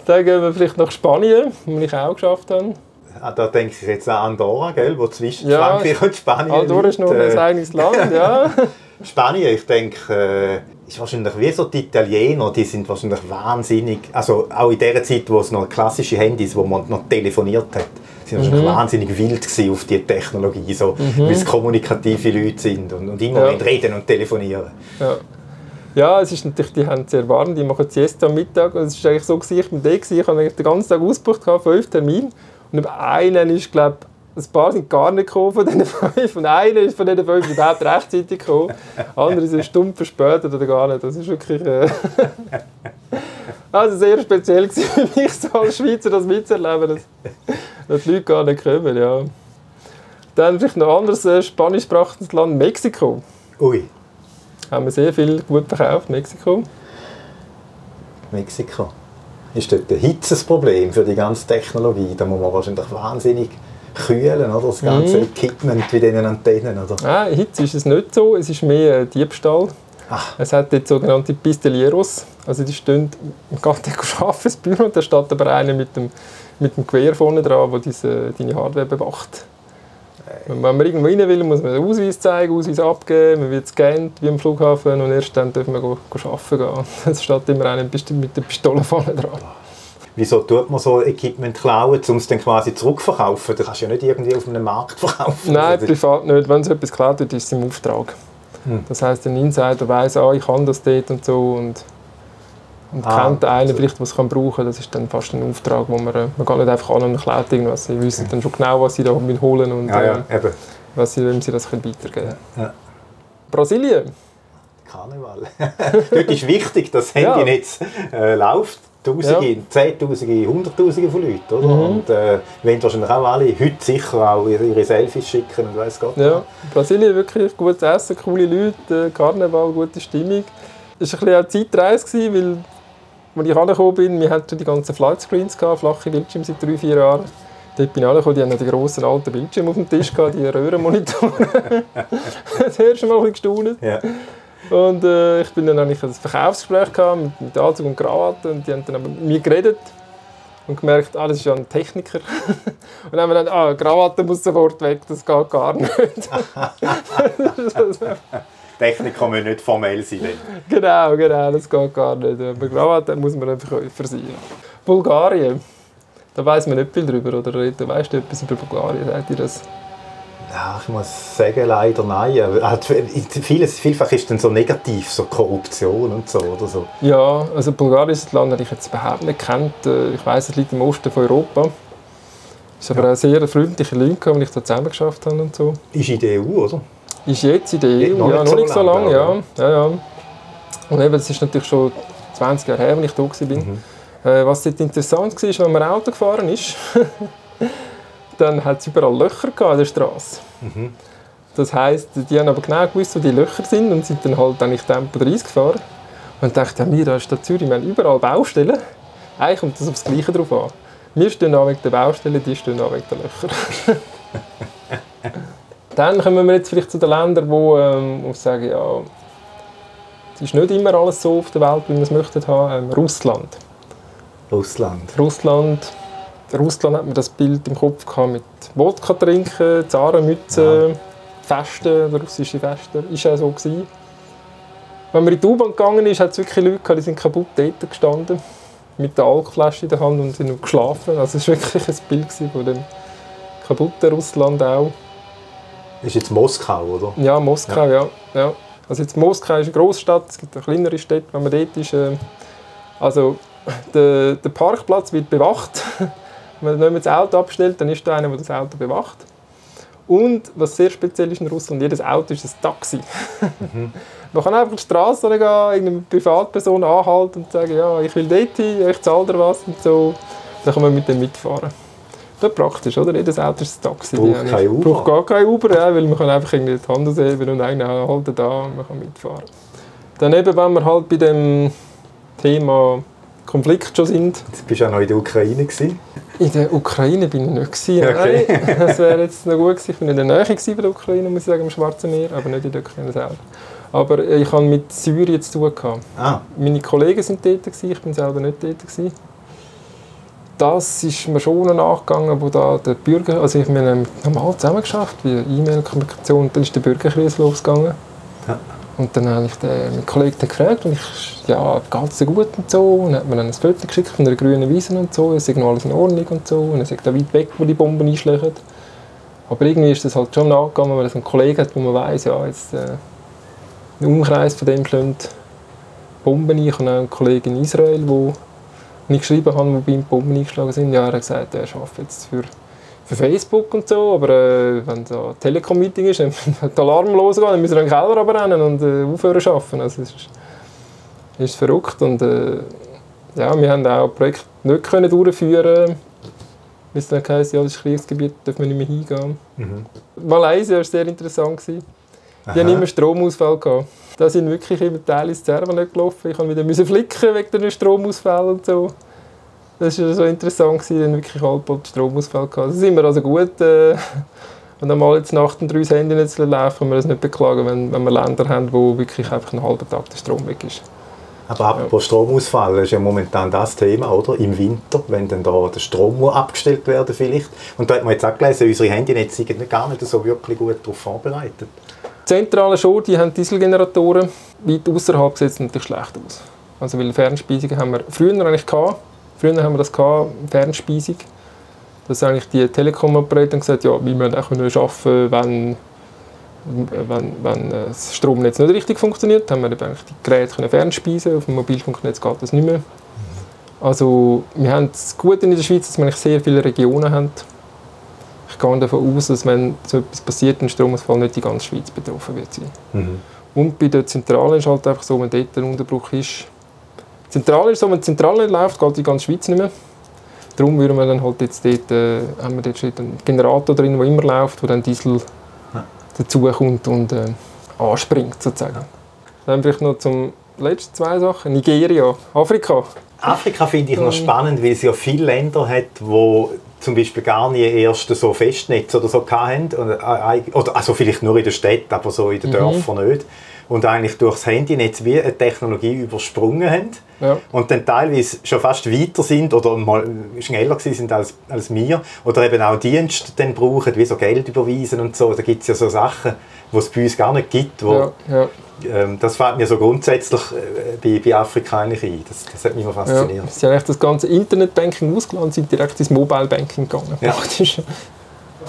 dann gehen wir vielleicht nach Spanien, wo ich auch geschafft habe.
Ah, da denke ich jetzt an Andorra, gell, wo zwischen ja, Frankreich und Spanien
Andorra ist noch äh, ein eigenes Land, ja.
Spanien, ich denke, äh, ist wahrscheinlich wie so die Italiener, die sind wahrscheinlich wahnsinnig, also auch in der Zeit, wo es noch klassische Handys, wo man noch telefoniert hat, sind mhm. wahrscheinlich wahnsinnig wild auf die Technologie, so, mhm. weil es kommunikative Leute sind und, und immer ja. reden und telefonieren.
Ja. Ja, es ist natürlich, die haben sehr warm, die machen Siesta am Mittag und es war eigentlich so, ich bin da, ich habe den ganzen Tag ausgebucht, fünf Termine und über einen ist, glaube ein paar sind gar nicht gekommen von diesen fünf und einer ist von diesen fünf überhaupt rechtzeitig gekommen. Andere sind stumpf verspätet oder gar nicht. Das ist wirklich äh also sehr speziell für mich so als Schweizer das mitzuerleben, dass, dass die Leute gar nicht kommen. Ja. Dann vielleicht noch ein anderes äh, spanischsprachiges Land, Mexiko.
Ui.
Haben wir sehr viel gut verkauft, Mexiko.
Mexiko. Ist dort ein Hitzesproblem für die ganze Technologie? Da muss man wahrscheinlich wahnsinnig kühlen, oder? das ganze mhm. Equipment wie diesen Antennen. Oder?
Ah, Hitze ist es nicht so, es ist mehr Diebstahl. Ach. Es hat jetzt sogenannte Pistolieros, also die stehen im das Büro, und da steht aber einer mit dem, mit dem Gewehr vorne dran, der diese, deine Hardware bewacht. Wenn man irgendwo rein will, muss man den Ausweis zeigen, Ausweis abgeben, man wird gescannt wie am Flughafen und erst dann dürfen wir go, go arbeiten gehen. Es steht immer einer mit der Pistole vorne dran
wieso tut man so Equipment klauen, um es dann quasi zurückverkaufen? Das kannst du ja nicht irgendwie auf einem Markt verkaufen.
Nein, also, privat nicht. Wenn es etwas geklaut wird, ist es im Auftrag. Hm. Das heisst, ein Insider weiß, ah, ich kann das dort und so und, und ah, kennt einen also. vielleicht, was kann brauchen. Das ist dann fast ein Auftrag, wo man, man geht nicht einfach an und klaut irgendwas. Sie wissen dann schon genau, was sie da holen und
ja, ja,
äh, was sie, wem sie das können weitergeben
können. Ja.
Brasilien.
Karneval. Dort ist wichtig, dass das Handynetz äh, läuft. Tausende, ja. Zehntausende, Hunderttausende von Leuten. Oder? Mhm. Und äh, wenn wahrscheinlich auch alle heute sicher auch ihre Selfies schicken und weiss Gott.
Ja, Brasilien wirklich gutes Essen, coole Leute, Karneval, gute Stimmung. Es war ein bisschen eine Zeitreise, weil als ich angekommen bin, wir hatten die ganzen Flightscreens, flache Bildschirme seit drei, vier Jahren. Dort bin ich angekommen, die haben die grossen alten Bildschirme auf dem Tisch, die Röhrenmonitore. das erste Mal ein gestaunt. Ja. Und äh, ich bin dann eigentlich ein Verkaufsgespräch gehabt, mit, mit Anzug und Krawatte und die haben dann mit mir geredet und gemerkt, ah, das ist ja ein Techniker. und dann haben wir dann, ah, Krawatte muss sofort weg, das geht gar nicht.
Techniker müssen nicht formell sein.
Genau, genau, das geht gar nicht. Aber Krawatte muss man einfach sein. Bulgarien, da weiß man nicht viel drüber, oder weißt du etwas über Bulgarien? Sagt ihr das?
Ja, ich muss sagen, leider nein. Vieles, vielfach ist dann so negativ, so Korruption und so. Oder so.
Ja, also Bulgarien ist ein Land, das ich jetzt überhaupt nicht kennt. Äh, ich weiß, es liegt im Osten von Europa. Es ist aber ja. auch sehr freundliche Leute, die ich da zusammen geschafft habe und so.
Ist in der EU, oder?
Ist jetzt in der EU, noch ja, noch nicht so lange, ja. ja, ja. Und eben, das ist natürlich schon 20 Jahre her, als ich da war. Mhm. Äh, was dort interessant war, wenn man Auto gefahren ist, dann hat es überall Löcher an der Straße. Mhm. Das heisst, die haben aber genau gewusst, wo die Löcher sind und sind dann halt eigentlich Tempo 30 gefahren. Und dachte, ja, wir da Stadt Zürich, wir haben überall Baustellen. Eigentlich kommt das aufs Gleiche drauf an. Wir stehen an wegen der Baustellen, die stehen an wegen der Löcher. dann kommen wir jetzt vielleicht zu den Ländern, wo ähm, ich sagen, ja, es ist nicht immer alles so auf der Welt, wie wir es möchten haben. Ähm, Russland.
Russland.
Russland Russland hat mir das Bild im Kopf gehabt mit Wodka trinken, Zarenmützen, ja. Festen, russische Festen. Ist ja so gewesen. Wenn man in die U-Bahn gegangen ist, hat es wirklich Leute gehabt, die sind kaputt dort gestanden, mit der Alkflasche in der Hand und sind geschlafen. Also es war wirklich ein Bild von dem kaputten Russland auch.
Ist jetzt Moskau, oder?
Ja, Moskau, ja. ja. ja. Also jetzt Moskau ist eine Großstadt, es gibt eine kleinere Städte, wenn man dort ist. Äh, also der, der Parkplatz wird bewacht Wenn man das Auto abstellt, dann ist da einer, der das Auto bewacht. Und was sehr speziell ist in Russland, jedes Auto ist ein Taxi. Mhm. man kann einfach die Straße gehen, irgendeine Privatperson anhalten und sagen, ja, ich will dort hin, ich zahle dir was und so. Dann kann man mit dem mitfahren. Das ist praktisch, oder? Jedes Auto ist ein Taxi.
Braucht kein Uber?
Braucht gar kein Uber, ja, weil man kann einfach irgendwie die Hand ausheben und einen halten da und man kann mitfahren. Dann eben, wenn wir halt bei dem Thema Konflikt schon sind.
Jetzt bist du auch noch in der Ukraine gewesen.
In der Ukraine bin ich nicht gewesen. Okay. Nein, das wäre jetzt noch gut gewesen. Ich bin in der Nähe gewesen bei der Ukraine, muss ich sagen, im Schwarzen Meer, aber nicht in der Ukraine selber. Aber ich hatte mit Syrien zu tun. Gehabt. Ah. Meine Kollegen sind dort, gewesen, ich bin selber nicht dort. Gewesen. Das ist mir schon nachgegangen, wo da der Bürger, also ich habe normal zusammengeschafft, wie E-Mail-Kommunikation, dann ist der Bürgerkrieg losgegangen. Ja. Und dann habe ich meinen Kollegen gefragt, und ich, ja, geht es dir gut und so. Und hat mir dann ein Foto geschickt von einer grünen Wiese und so, es ist alles in Ordnung und so. Und er sagt, da weit weg, wo die Bomben einschlagen. Aber irgendwie ist das halt schon nachgegangen, weil es einen Kollegen hat, wo man weiss, ja, jetzt äh, im Umkreis von dem schlagen Bomben ein. Ich habe einen Kollegen in Israel, wo ich geschrieben habe, wo bei ihm Bomben eingeschlagen sind. Ja, er hat gesagt, er arbeitet jetzt für für Facebook und so, aber äh, wenn so ein Telekom-Meeting ist, dann der Alarm losgeht, dann müssen wir in den Keller rennen und äh, aufhören zu arbeiten. Also, es ist, ist verrückt und äh, ja, wir haben auch Projekte nicht können durchführen weil es dann heisst, ja, das ist Kriegsgebiet, dürfen wir nicht mehr hingehen. Mhm. Malaysia war sehr interessant. Die Aha. hatten immer Stromausfall. Gehabt. Da sind wirklich immer Teile ins Server nicht gelaufen. Ich musste wieder flicken wegen den Stromausfällen und so. Das war so interessant, gewesen, dann wirklich halb Stromausfall gehabt. Da sind wir also gut. Äh, wenn einmal jetzt Nacht und drei Handy nicht laufen, können wir das nicht beklagen, wenn, wenn wir Länder haben, wo wirklich einfach einen halben Tag der Strom weg ist.
Aber apropos ja. Stromausfall, das ist ja momentan das Thema, oder? Im Winter, wenn dann da der Strom abgestellt werden vielleicht. Und da hat man jetzt auch gelesen, unsere Handynetze sind gar nicht so wirklich gut darauf vorbereitet.
Die Zentralen schon, die haben Dieselgeneratoren. Weit außerhalb sieht es natürlich schlecht aus. Also weil Fernspeisungen haben wir früher eigentlich gehabt. Früher haben wir das gehabt, Fernspeisung. Dass eigentlich die Telekom-Operator gesagt ja, wir müssen auch arbeiten, wenn, wenn, wenn das Stromnetz nicht richtig funktioniert. Dann haben wir eigentlich die Geräte können fernspeisen Auf dem Mobilfunknetz geht das nicht mehr. Also wir haben es gut in der Schweiz, dass wir sehr viele Regionen haben. Ich gehe davon aus, dass wenn so etwas passiert, ein Stromausfall nicht die ganze Schweiz betroffen wird sein. Mhm. Und bei der Zentrale ist halt einfach so, wenn dort ein Unterbruch ist. Zentrale ist so, wenn die Zentrale nicht läuft, geht die ganze Schweiz nicht mehr. Darum würden wir dann halt jetzt dort, äh, haben wir dort einen Generator drin, der immer läuft, wo dann Diesel ja. dazukommt und äh, anspringt sozusagen. Dann vielleicht noch zum letzten zwei Sachen. Nigeria, Afrika.
Afrika finde ich noch spannend, weil es ja viele Länder hat, wo zum Beispiel gar nie erst so Festnetz oder so hatten. Äh, oder, also vielleicht nur in der Stadt, aber so in den mhm. Dörfern nicht. Und eigentlich durchs Handynetz wie eine Technologie übersprungen haben. Ja. Und dann teilweise schon fast weiter sind oder mal schneller sind als, als wir. Oder eben auch Dienste dann brauchen, wie so Geld überweisen und so. Da gibt es ja so Sachen, die es bei uns gar nicht gibt. Wo, ja. Ähm, das fällt mir so grundsätzlich äh, bei, bei Afrika eigentlich ein. Das, das hat mich immer fasziniert.
Ja, sie haben das ganze Internetbanking ausgelandet sind direkt ins Mobile Banking gegangen. Ja. Praktisch.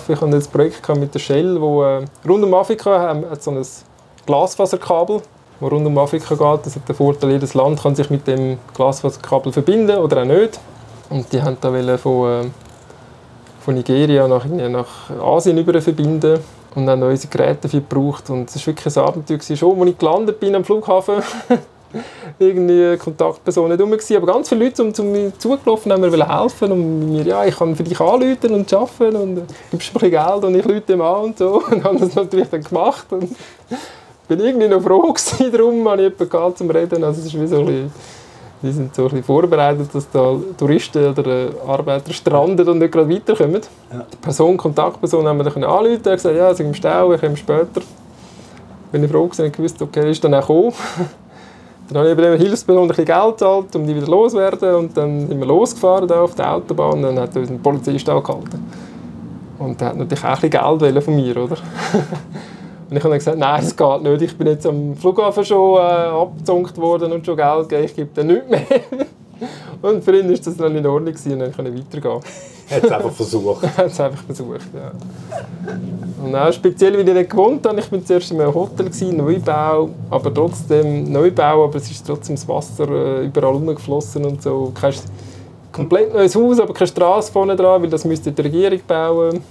Ich hatte ein Projekt mit der Shell, wo äh, rund um Afrika haben, hat so ein Glasfaserkabel, das rund um Afrika geht. Das hat den Vorteil, jedes Land kann sich mit dem Glasfaserkabel verbinden oder auch nicht. Und die haben da von, äh, von Nigeria nach, nach Asien über verbinden und dann unsere Geräte dafür gebraucht. Und es war wirklich ein Abenteuer. Schon, als ich gelandet bin am Flughafen, irgendwie Kontaktperson nicht rum aber ganz viele Leute um, zu mir zugelaufen haben mir helfen und mir, ja, ich kann für dich anrufen und arbeiten und äh, gibst mir ein bisschen Geld und ich rufe ihm an und so und habe das natürlich dann gemacht und bin irgendwie noch froh gewesen, darum habe ich jemanden zum Reden, also es ist wie so ein bisschen die sind so ein vorbereitet, dass da Touristen oder äh, Arbeiter stranden und nicht gerade weiterkommen. Ja. Die Person, Kontaktperson haben wir dann anrufen, hat gesagt, ja, sie im Stau, ich komme später. Bin ich froh gewesen, ich wusste, okay, ist dann auch gekommen. dann habe ich bei dem Hilfsperson ein bisschen Geld gezahlt, um die wieder loszuwerden und dann sind wir losgefahren da auf der Autobahn und dann hat uns ein Polizist angehalten. Und der hat natürlich auch ein bisschen Geld von mir, oder? Und ich habe gesagt, nein, es geht nicht. Ich bin jetzt am Flughafen schon äh, abgezunkt worden und schon Geld gegeben. Ich gebe dir nichts mehr. und für ihn war das dann in Ordnung und dann konnte ich weitergehen.
Hat es einfach versucht.
Hat es einfach versucht, ja. Und auch speziell, wie ich dort gewohnt habe, ich war zuerst in einem Hotel, gewesen, Neubau, aber trotzdem Neubau, aber es ist trotzdem das Wasser äh, überall rumgeflossen und so. Kein komplett neues Haus, aber keine Straße vorne dran, weil das müsste die Regierung bauen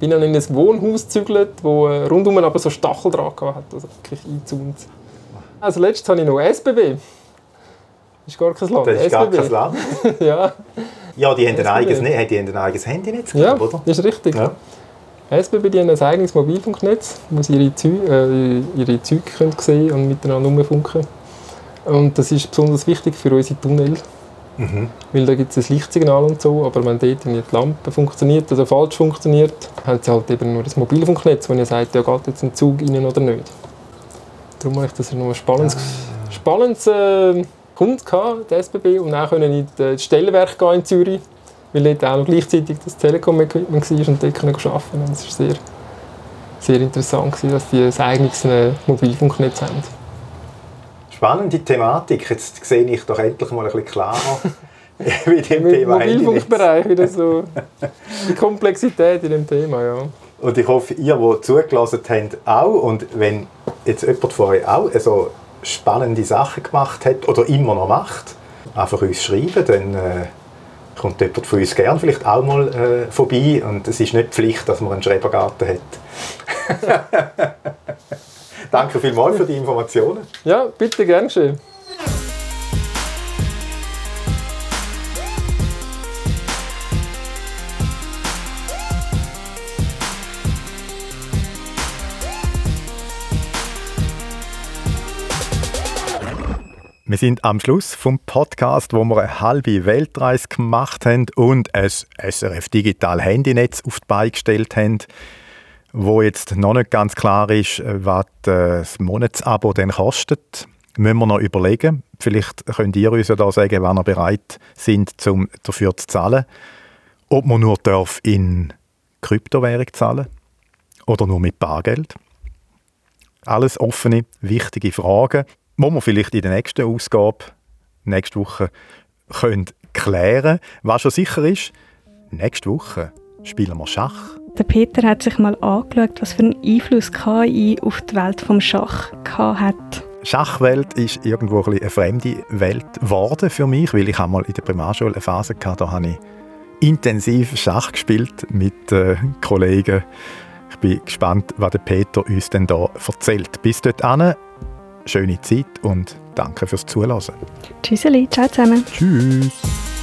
bin dann in ein Wohnhaus gezügelt, wo äh, rundum aber so Stachel dran hatte, also wirklich eingezäunt. Also letztes habe ich noch SBB. Das ist gar kein Land.
Das ist
SBB.
gar kein Land?
ja.
Ja, die haben, ein eigenes, ne, die haben ein eigenes Handynetz,
ja, oder? das ist richtig. Ja. SBB die haben ein eigenes Mobilfunknetz, wo sie ihre, Zü äh, ihre Züge können sehen und miteinander umfunken Und das ist besonders wichtig für unsere Tunnel. Mhm. Weil da gibt es ein Lichtsignal und so, aber wenn dort die Lampe funktioniert oder falsch funktioniert, haben sie halt eben nur das Mobilfunknetz, wo ihr sagt, ja, geht jetzt ein Zug rein oder nicht. Darum habe ich das noch ein spannendes, ah. spannendes äh, Kunden gehabt, der SBB, und auch können in das Stellwerk gehen in Zürich, weil dort auch noch gleichzeitig das Telekom-Equipment war und dort können arbeiten. Und es war sehr, sehr interessant, dass die ein eigenes äh, Mobilfunknetz haben.
Spannende Thematik. Jetzt sehe ich doch endlich mal ein bisschen klarer, wie dem
Im Thema Mobilfunkbereich wieder so die Komplexität in dem Thema, ja.
Und ich hoffe, ihr, die zugelassen habt, auch. Und wenn jetzt jemand von euch auch so spannende Sachen gemacht hat oder immer noch macht, einfach uns schreiben, dann äh, kommt jemand von uns gerne vielleicht auch mal äh, vorbei. Und es ist nicht Pflicht, dass man einen Schrebergarten hat. Danke vielmals für die Informationen.
Ja, bitte, gern geschehen.
Wir sind am Schluss vom Podcast, wo wir eine halbe Weltreise gemacht haben und ein SRF Digital Handynetz auf die Beine gestellt haben wo jetzt noch nicht ganz klar ist, äh, was das Monatsabo dann kostet. Müssen wir noch überlegen. Vielleicht könnt ihr uns ja da sagen, wann ihr bereit sind, um dafür zu zahlen. Ob man nur darf in Kryptowährung zahlen oder nur mit Bargeld. Alles offene, wichtige Fragen, die wir vielleicht in der nächsten Ausgabe, nächste Woche, können klären Was schon sicher ist, nächste Woche spielen wir Schach.
Der Peter hat sich mal angeschaut, was für einen Einfluss KI auf die Welt des Schach hat.
Schachwelt ist irgendwo ein eine fremde Welt geworden für mich, weil ich mal in der Primarschule eine Phase hatte, da habe ich intensiv Schach gespielt mit äh, Kollegen. Ich bin gespannt, was der Peter uns denn da erzählt. Bis dorthin schöne Zeit und danke fürs Zuhören.
Tschüsseli, ciao zusammen.
Tschüss.